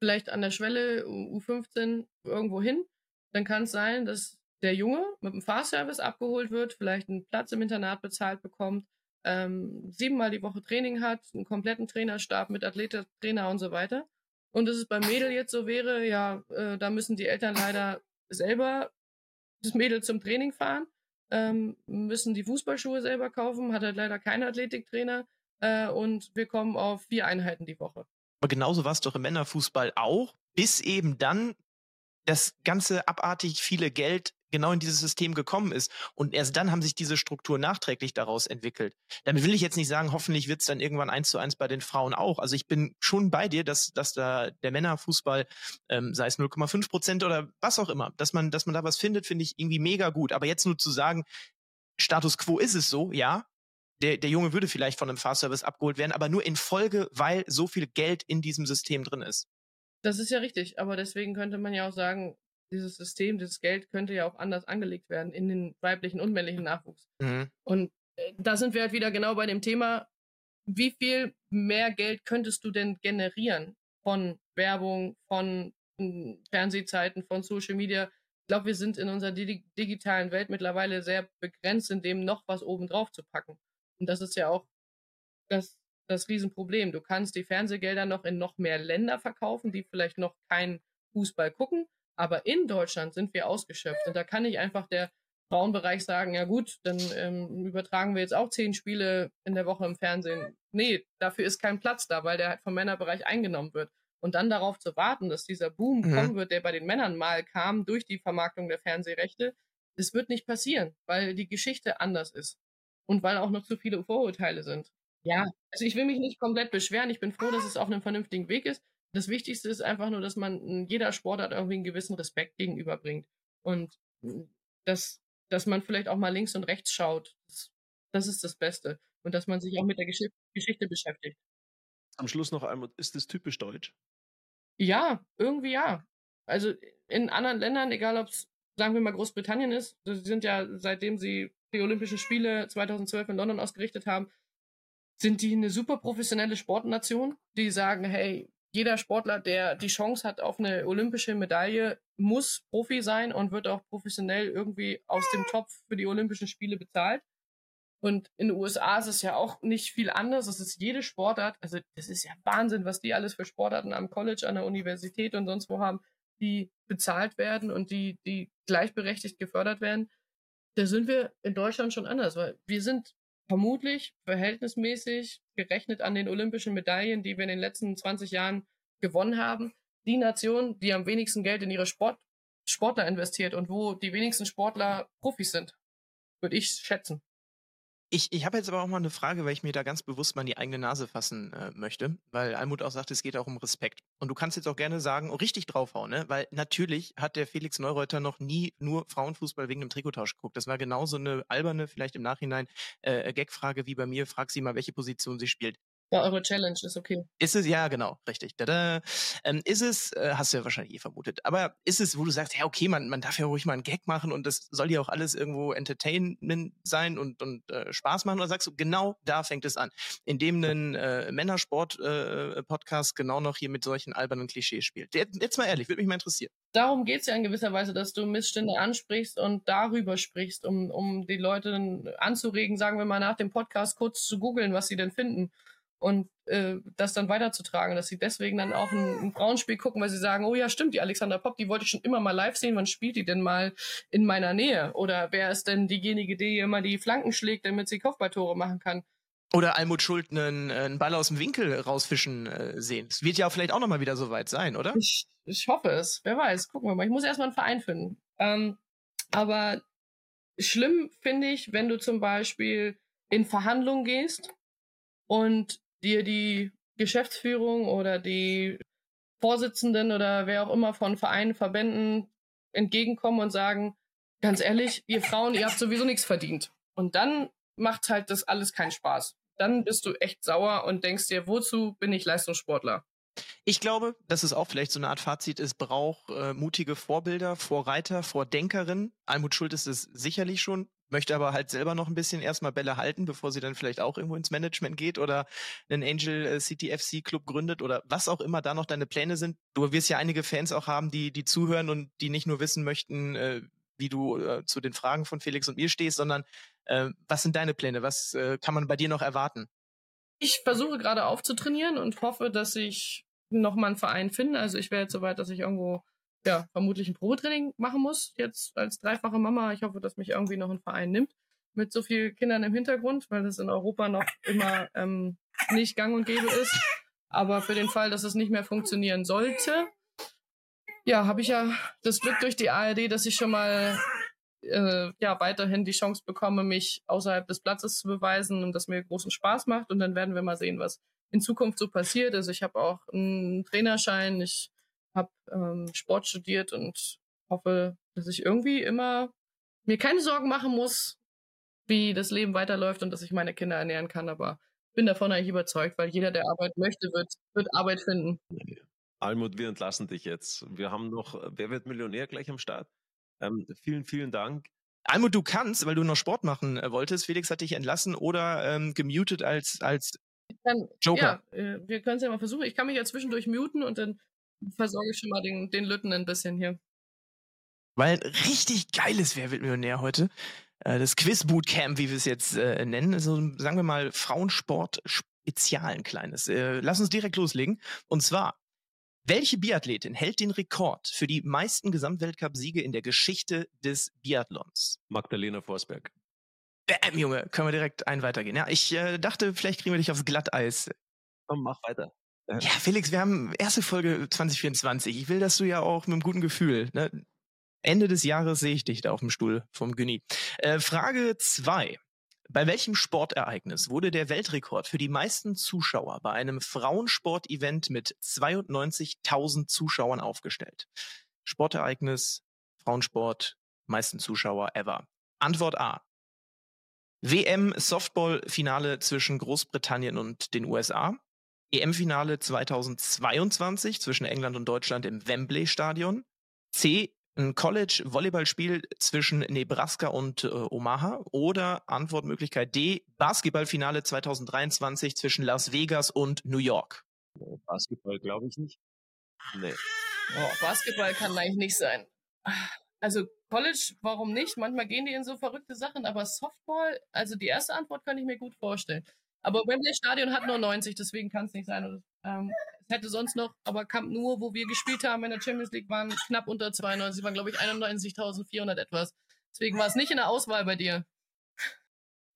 Vielleicht an der Schwelle U15 irgendwo hin. Dann kann es sein, dass der Junge mit dem Fahrservice abgeholt wird, vielleicht einen Platz im Internat bezahlt bekommt, ähm, siebenmal die Woche Training hat, einen kompletten Trainerstab mit Athlet, Trainer und so weiter. Und dass es beim Mädel jetzt so wäre, ja, äh, da müssen die Eltern leider selber das Mädel zum Training fahren, ähm, müssen die Fußballschuhe selber kaufen, hat halt leider keinen Athletiktrainer äh, und wir kommen auf vier Einheiten die Woche. Aber genauso war es doch im Männerfußball auch, bis eben dann das ganze abartig viele Geld genau in dieses System gekommen ist. Und erst dann haben sich diese Strukturen nachträglich daraus entwickelt. Damit will ich jetzt nicht sagen, hoffentlich wird es dann irgendwann eins zu eins bei den Frauen auch. Also ich bin schon bei dir, dass, dass da der Männerfußball, ähm, sei es 0,5 Prozent oder was auch immer, dass man, dass man da was findet, finde ich irgendwie mega gut. Aber jetzt nur zu sagen, Status quo ist es so, ja. Der, der Junge würde vielleicht von einem Fahrservice abgeholt werden, aber nur in Folge, weil so viel Geld in diesem System drin ist. Das ist ja richtig, aber deswegen könnte man ja auch sagen, dieses System, dieses Geld könnte ja auch anders angelegt werden in den weiblichen und männlichen Nachwuchs. Mhm. Und äh, da sind wir halt wieder genau bei dem Thema, wie viel mehr Geld könntest du denn generieren von Werbung, von hm, Fernsehzeiten, von Social Media? Ich glaube, wir sind in unserer dig digitalen Welt mittlerweile sehr begrenzt, in dem noch was oben drauf zu packen. Und das ist ja auch das, das Riesenproblem. Du kannst die Fernsehgelder noch in noch mehr Länder verkaufen, die vielleicht noch keinen Fußball gucken, aber in Deutschland sind wir ausgeschöpft. Und da kann ich einfach der Frauenbereich sagen, ja gut, dann ähm, übertragen wir jetzt auch zehn Spiele in der Woche im Fernsehen. Nee, dafür ist kein Platz da, weil der halt vom Männerbereich eingenommen wird. Und dann darauf zu warten, dass dieser Boom mhm. kommen wird, der bei den Männern mal kam durch die Vermarktung der Fernsehrechte, das wird nicht passieren, weil die Geschichte anders ist. Und weil auch noch zu viele Vorurteile sind. Ja, also ich will mich nicht komplett beschweren. Ich bin froh, dass es auf einem vernünftigen Weg ist das Wichtigste ist einfach nur, dass man jeder Sportart irgendwie einen gewissen Respekt gegenüberbringt. Und dass, dass man vielleicht auch mal links und rechts schaut. Das, das ist das Beste. Und dass man sich auch mit der Gesch Geschichte beschäftigt. Am Schluss noch einmal, ist das typisch deutsch? Ja, irgendwie ja. Also in anderen Ländern, egal ob es, sagen wir mal, Großbritannien ist, sie sind ja, seitdem sie die Olympischen Spiele 2012 in London ausgerichtet haben, sind die eine super professionelle Sportnation, die sagen, hey, jeder Sportler, der die Chance hat auf eine olympische Medaille, muss Profi sein und wird auch professionell irgendwie aus dem Topf für die Olympischen Spiele bezahlt. Und in den USA ist es ja auch nicht viel anders. Es ist jede Sportart, also das ist ja Wahnsinn, was die alles für Sportarten am College, an der Universität und sonst wo haben, die bezahlt werden und die, die gleichberechtigt gefördert werden. Da sind wir in Deutschland schon anders, weil wir sind vermutlich verhältnismäßig gerechnet an den olympischen Medaillen, die wir in den letzten 20 Jahren gewonnen haben, die Nation, die am wenigsten Geld in ihre Sport, Sportler investiert und wo die wenigsten Sportler Profis sind, würde ich schätzen. Ich, ich habe jetzt aber auch mal eine Frage, weil ich mir da ganz bewusst mal in die eigene Nase fassen äh, möchte, weil Almut auch sagt, es geht auch um Respekt. Und du kannst jetzt auch gerne sagen, oh, richtig draufhauen, ne? Weil natürlich hat der Felix Neureuter noch nie nur Frauenfußball wegen dem Trikottausch geguckt. Das war genauso eine alberne, vielleicht im Nachhinein äh, Gagfrage wie bei mir. Frag sie mal, welche Position sie spielt. Ja, eure Challenge ist okay. Ist es, ja, genau, richtig. Tada. Ähm, ist es, äh, hast du ja wahrscheinlich eh vermutet, aber ist es, wo du sagst, ja, okay, man, man darf ja ruhig mal einen Gag machen und das soll ja auch alles irgendwo Entertainment sein und, und äh, Spaß machen, oder sagst du, genau da fängt es an, indem ein äh, Männersport-Podcast äh, genau noch hier mit solchen albernen Klischees spielt. Jetzt, jetzt mal ehrlich, würde mich mal interessieren. Darum geht's ja in gewisser Weise, dass du Missstände ansprichst und darüber sprichst, um, um die Leute anzuregen, sagen wir mal nach dem Podcast kurz zu googeln, was sie denn finden und äh, das dann weiterzutragen, dass sie deswegen dann auch ein, ein Frauenspiel gucken, weil sie sagen, oh ja, stimmt, die Alexander Popp, die wollte ich schon immer mal live sehen, wann spielt die denn mal in meiner Nähe? Oder wer ist denn diejenige, die immer die Flanken schlägt, damit sie Kopfballtore machen kann? Oder Almut Schuld einen, einen Ball aus dem Winkel rausfischen äh, sehen. Es wird ja vielleicht auch nochmal wieder so weit sein, oder? Ich, ich hoffe es. Wer weiß. Gucken wir mal. Ich muss erstmal einen Verein finden. Ähm, aber schlimm finde ich, wenn du zum Beispiel in Verhandlungen gehst und dir die Geschäftsführung oder die Vorsitzenden oder wer auch immer von Vereinen, Verbänden entgegenkommen und sagen, ganz ehrlich, ihr Frauen, ihr habt sowieso nichts verdient. Und dann macht halt das alles keinen Spaß. Dann bist du echt sauer und denkst dir, wozu bin ich Leistungssportler? Ich glaube, dass es auch vielleicht so eine Art Fazit ist, braucht äh, mutige Vorbilder, Vorreiter, Vordenkerinnen. Almut Schuld ist es sicherlich schon, möchte aber halt selber noch ein bisschen erstmal Bälle halten, bevor sie dann vielleicht auch irgendwo ins Management geht oder einen Angel äh, City FC Club gründet oder was auch immer da noch deine Pläne sind. Du wirst ja einige Fans auch haben, die, die zuhören und die nicht nur wissen möchten, äh, wie du äh, zu den Fragen von Felix und mir stehst, sondern was sind deine Pläne? Was kann man bei dir noch erwarten? Ich versuche gerade aufzutrainieren und hoffe, dass ich noch mal einen Verein finde. Also ich wäre jetzt soweit, dass ich irgendwo ja, vermutlich ein Probetraining machen muss, jetzt als dreifache Mama. Ich hoffe, dass mich irgendwie noch ein Verein nimmt mit so vielen Kindern im Hintergrund, weil das in Europa noch immer ähm, nicht gang und gäbe ist. Aber für den Fall, dass es nicht mehr funktionieren sollte, ja, habe ich ja das Glück durch die ARD, dass ich schon mal äh, ja weiterhin die Chance bekomme, mich außerhalb des Platzes zu beweisen und das mir großen Spaß macht. Und dann werden wir mal sehen, was in Zukunft so passiert. Also ich habe auch einen Trainerschein, ich habe ähm, Sport studiert und hoffe, dass ich irgendwie immer mir keine Sorgen machen muss, wie das Leben weiterläuft und dass ich meine Kinder ernähren kann. Aber bin davon eigentlich überzeugt, weil jeder, der Arbeit möchte, wird, wird Arbeit finden. Almut, wir entlassen dich jetzt. Wir haben noch Wer wird Millionär gleich am Start. Ähm, vielen, vielen Dank. Almut, du kannst, weil du noch Sport machen äh, wolltest. Felix hat dich entlassen oder ähm, gemutet als, als dann, Joker. Ja, äh, wir können es ja mal versuchen. Ich kann mich ja zwischendurch muten und dann versorge ich schon mal den, den Lütten ein bisschen hier. Weil richtig geiles Wer wird Millionär heute. Äh, das Quiz Bootcamp, wie wir es jetzt äh, nennen, also sagen wir mal Frauensport Spezial ein kleines. Äh, lass uns direkt loslegen. Und zwar, welche Biathletin hält den Rekord für die meisten Gesamtweltcup-Siege in der Geschichte des Biathlons? Magdalena Forsberg. Bäm, Junge, können wir direkt ein weitergehen. Ja, ich äh, dachte, vielleicht kriegen wir dich aufs Glatteis. Komm, mach weiter. Ja, Felix, wir haben erste Folge 2024. Ich will, dass du ja auch mit einem guten Gefühl, ne? Ende des Jahres sehe ich dich da auf dem Stuhl vom Günni. Äh, Frage zwei: Bei welchem Sportereignis wurde der Weltrekord für die meisten Zuschauer bei einem Frauensport-Event mit 92.000 Zuschauern aufgestellt? Sportereignis, Frauensport, meisten Zuschauer ever. Antwort A. WM Softball-Finale zwischen Großbritannien und den USA. EM-Finale 2022 zwischen England und Deutschland im Wembley-Stadion. C. Ein College-Volleyballspiel zwischen Nebraska und äh, Omaha. Oder Antwortmöglichkeit D. Basketballfinale 2023 zwischen Las Vegas und New York. Basketball glaube ich nicht. Nee. Oh, Basketball kann eigentlich nicht sein. Also College, warum nicht? Manchmal gehen die in so verrückte Sachen, aber Softball, also die erste Antwort kann ich mir gut vorstellen. Aber Wembley Stadion hat nur 90, deswegen kann es nicht sein. Ähm, es hätte sonst noch, aber Camp nur, wo wir gespielt haben in der Champions League, waren knapp unter 92, waren glaube ich 91.400 etwas. Deswegen war es nicht in der Auswahl bei dir.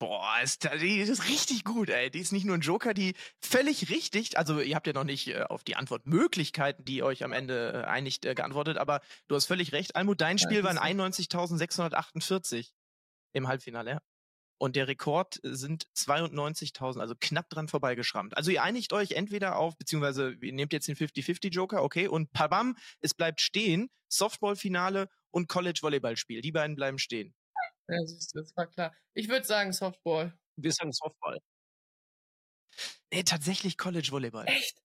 Boah, ist, die ist richtig gut, ey. Die ist nicht nur ein Joker, die völlig richtig, also ihr habt ja noch nicht äh, auf die Antwortmöglichkeiten, die ihr euch am Ende äh, einigt, äh, geantwortet, aber du hast völlig recht. Almut, dein Spiel ja, waren 91.648 im Halbfinale, ja. Und der Rekord sind 92.000, also knapp dran vorbeigeschrammt. Also ihr einigt euch entweder auf, beziehungsweise ihr nehmt jetzt den 50-50-Joker, okay, und pabam, es bleibt stehen, Softball-Finale und College-Volleyball-Spiel. Die beiden bleiben stehen. Ja, siehst du, das war klar. Ich würde sagen Softball. Wir sagen Softball. Nee, tatsächlich College-Volleyball. Echt?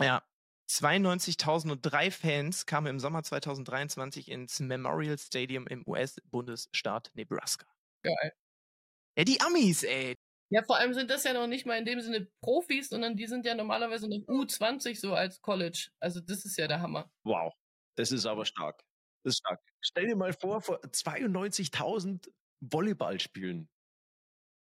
Ja. 92.003 Fans kamen im Sommer 2023 ins Memorial Stadium im US-Bundesstaat Nebraska. Geil. Ja, die Amis, ey. Ja, vor allem sind das ja noch nicht mal in dem Sinne Profis, sondern die sind ja normalerweise noch U20 so als College. Also das ist ja der Hammer. Wow. Das ist aber stark. Das ist stark. Stell dir mal vor, vor 92.000 Volleyball spielen.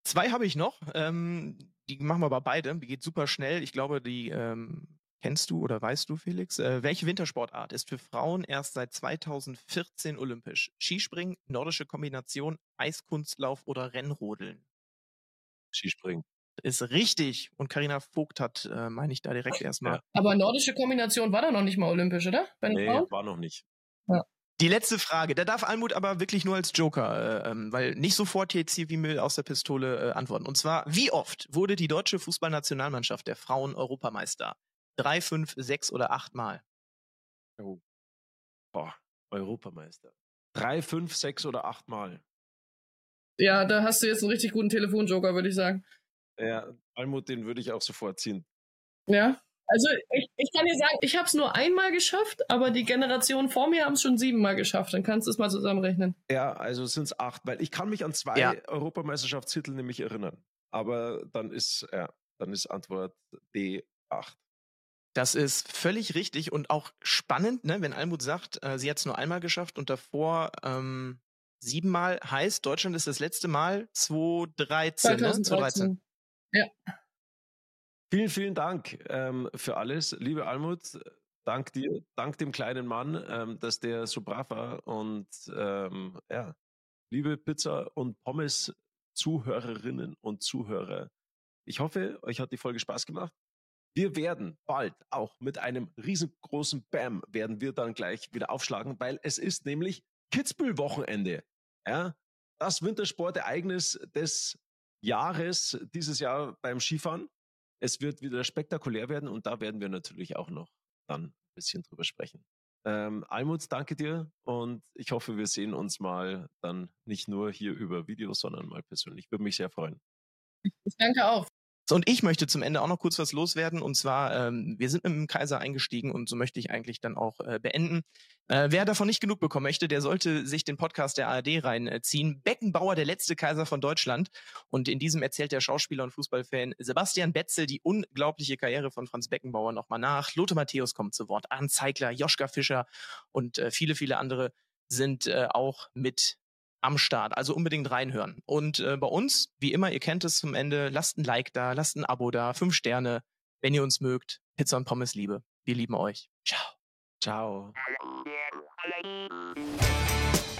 Zwei habe ich noch. Ähm, die machen wir aber beide. Die geht super schnell. Ich glaube, die ähm, kennst du oder weißt du, Felix. Äh, welche Wintersportart ist für Frauen erst seit 2014 olympisch? Skispringen, nordische Kombination, Eiskunstlauf oder Rennrodeln? Skispringen. Ist richtig. Und Karina Vogt hat, äh, meine ich, da direkt erstmal. Ja. Aber nordische Kombination war da noch nicht mal olympisch, oder? Bei Nee, Frauen? war noch nicht. Die letzte Frage, da darf Almut aber wirklich nur als Joker, äh, ähm, weil nicht sofort jetzt hier wie Müll aus der Pistole äh, antworten. Und zwar, wie oft wurde die deutsche Fußballnationalmannschaft der Frauen Europameister? Drei, fünf, sechs oder acht Mal? Oh. Boah, Europameister. Drei, fünf, sechs oder acht Mal. Ja, da hast du jetzt einen richtig guten Telefonjoker, würde ich sagen. Ja, Almut, den würde ich auch sofort ziehen. Ja. Also ich, ich kann dir sagen, ich habe es nur einmal geschafft, aber die Generation vor mir haben es schon siebenmal geschafft. Dann kannst du es mal zusammenrechnen. Ja, also sind es acht, weil ich kann mich an zwei Ja. Europameisterschaftstitel nämlich erinnern. Aber dann ist, ja, dann ist Antwort B acht. Das ist völlig richtig und auch spannend, ne, wenn Almut sagt, äh, sie hat es nur einmal geschafft und davor ähm, siebenmal heißt, Deutschland ist das letzte Mal 2013, ne? 2013. Vielen, vielen Dank ähm, für alles. Liebe Almut, dank dir, dank dem kleinen Mann, ähm, dass der so brav war. Und ähm, ja, liebe Pizza- und Pommes-Zuhörerinnen und Zuhörer, ich hoffe, euch hat die Folge Spaß gemacht. Wir werden bald auch mit einem riesengroßen Bam werden wir dann gleich wieder aufschlagen, weil es ist nämlich Kitzbühel-Wochenende. Ja, das Wintersportereignis des Jahres dieses Jahr beim Skifahren. Es wird wieder spektakulär werden und da werden wir natürlich auch noch dann ein bisschen drüber sprechen. Ähm, Almut, danke dir und ich hoffe, wir sehen uns mal dann nicht nur hier über Videos, sondern mal persönlich. Würde mich sehr freuen. Ich danke auch. So, und ich möchte zum Ende auch noch kurz was loswerden. Und zwar, ähm, wir sind mit dem Kaiser eingestiegen und so möchte ich eigentlich dann auch äh, beenden. Äh, wer davon nicht genug bekommen möchte, der sollte sich den Podcast der ARD reinziehen. Beckenbauer, der letzte Kaiser von Deutschland. Und in diesem erzählt der Schauspieler und Fußballfan Sebastian Betzel die unglaubliche Karriere von Franz Beckenbauer nochmal nach. Lothar Matthäus kommt zu Wort, Arndt Zeigler, Joschka Fischer und äh, viele, viele andere sind äh, auch mit am Start. Also unbedingt reinhören. Und äh, bei uns, wie immer, ihr kennt es zum Ende, lasst ein Like da, lasst ein Abo da, fünf Sterne, wenn ihr uns mögt. Pizza und Pommes Liebe. Wir lieben euch. Ciao. Ciao.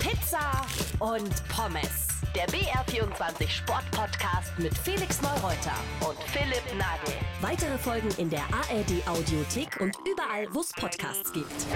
Pizza und Pommes. Der BR24 Sport-Podcast mit Felix Neureuter und Philipp Nagel. Weitere Folgen in der ARD Audiothek und überall, wo es Podcasts gibt.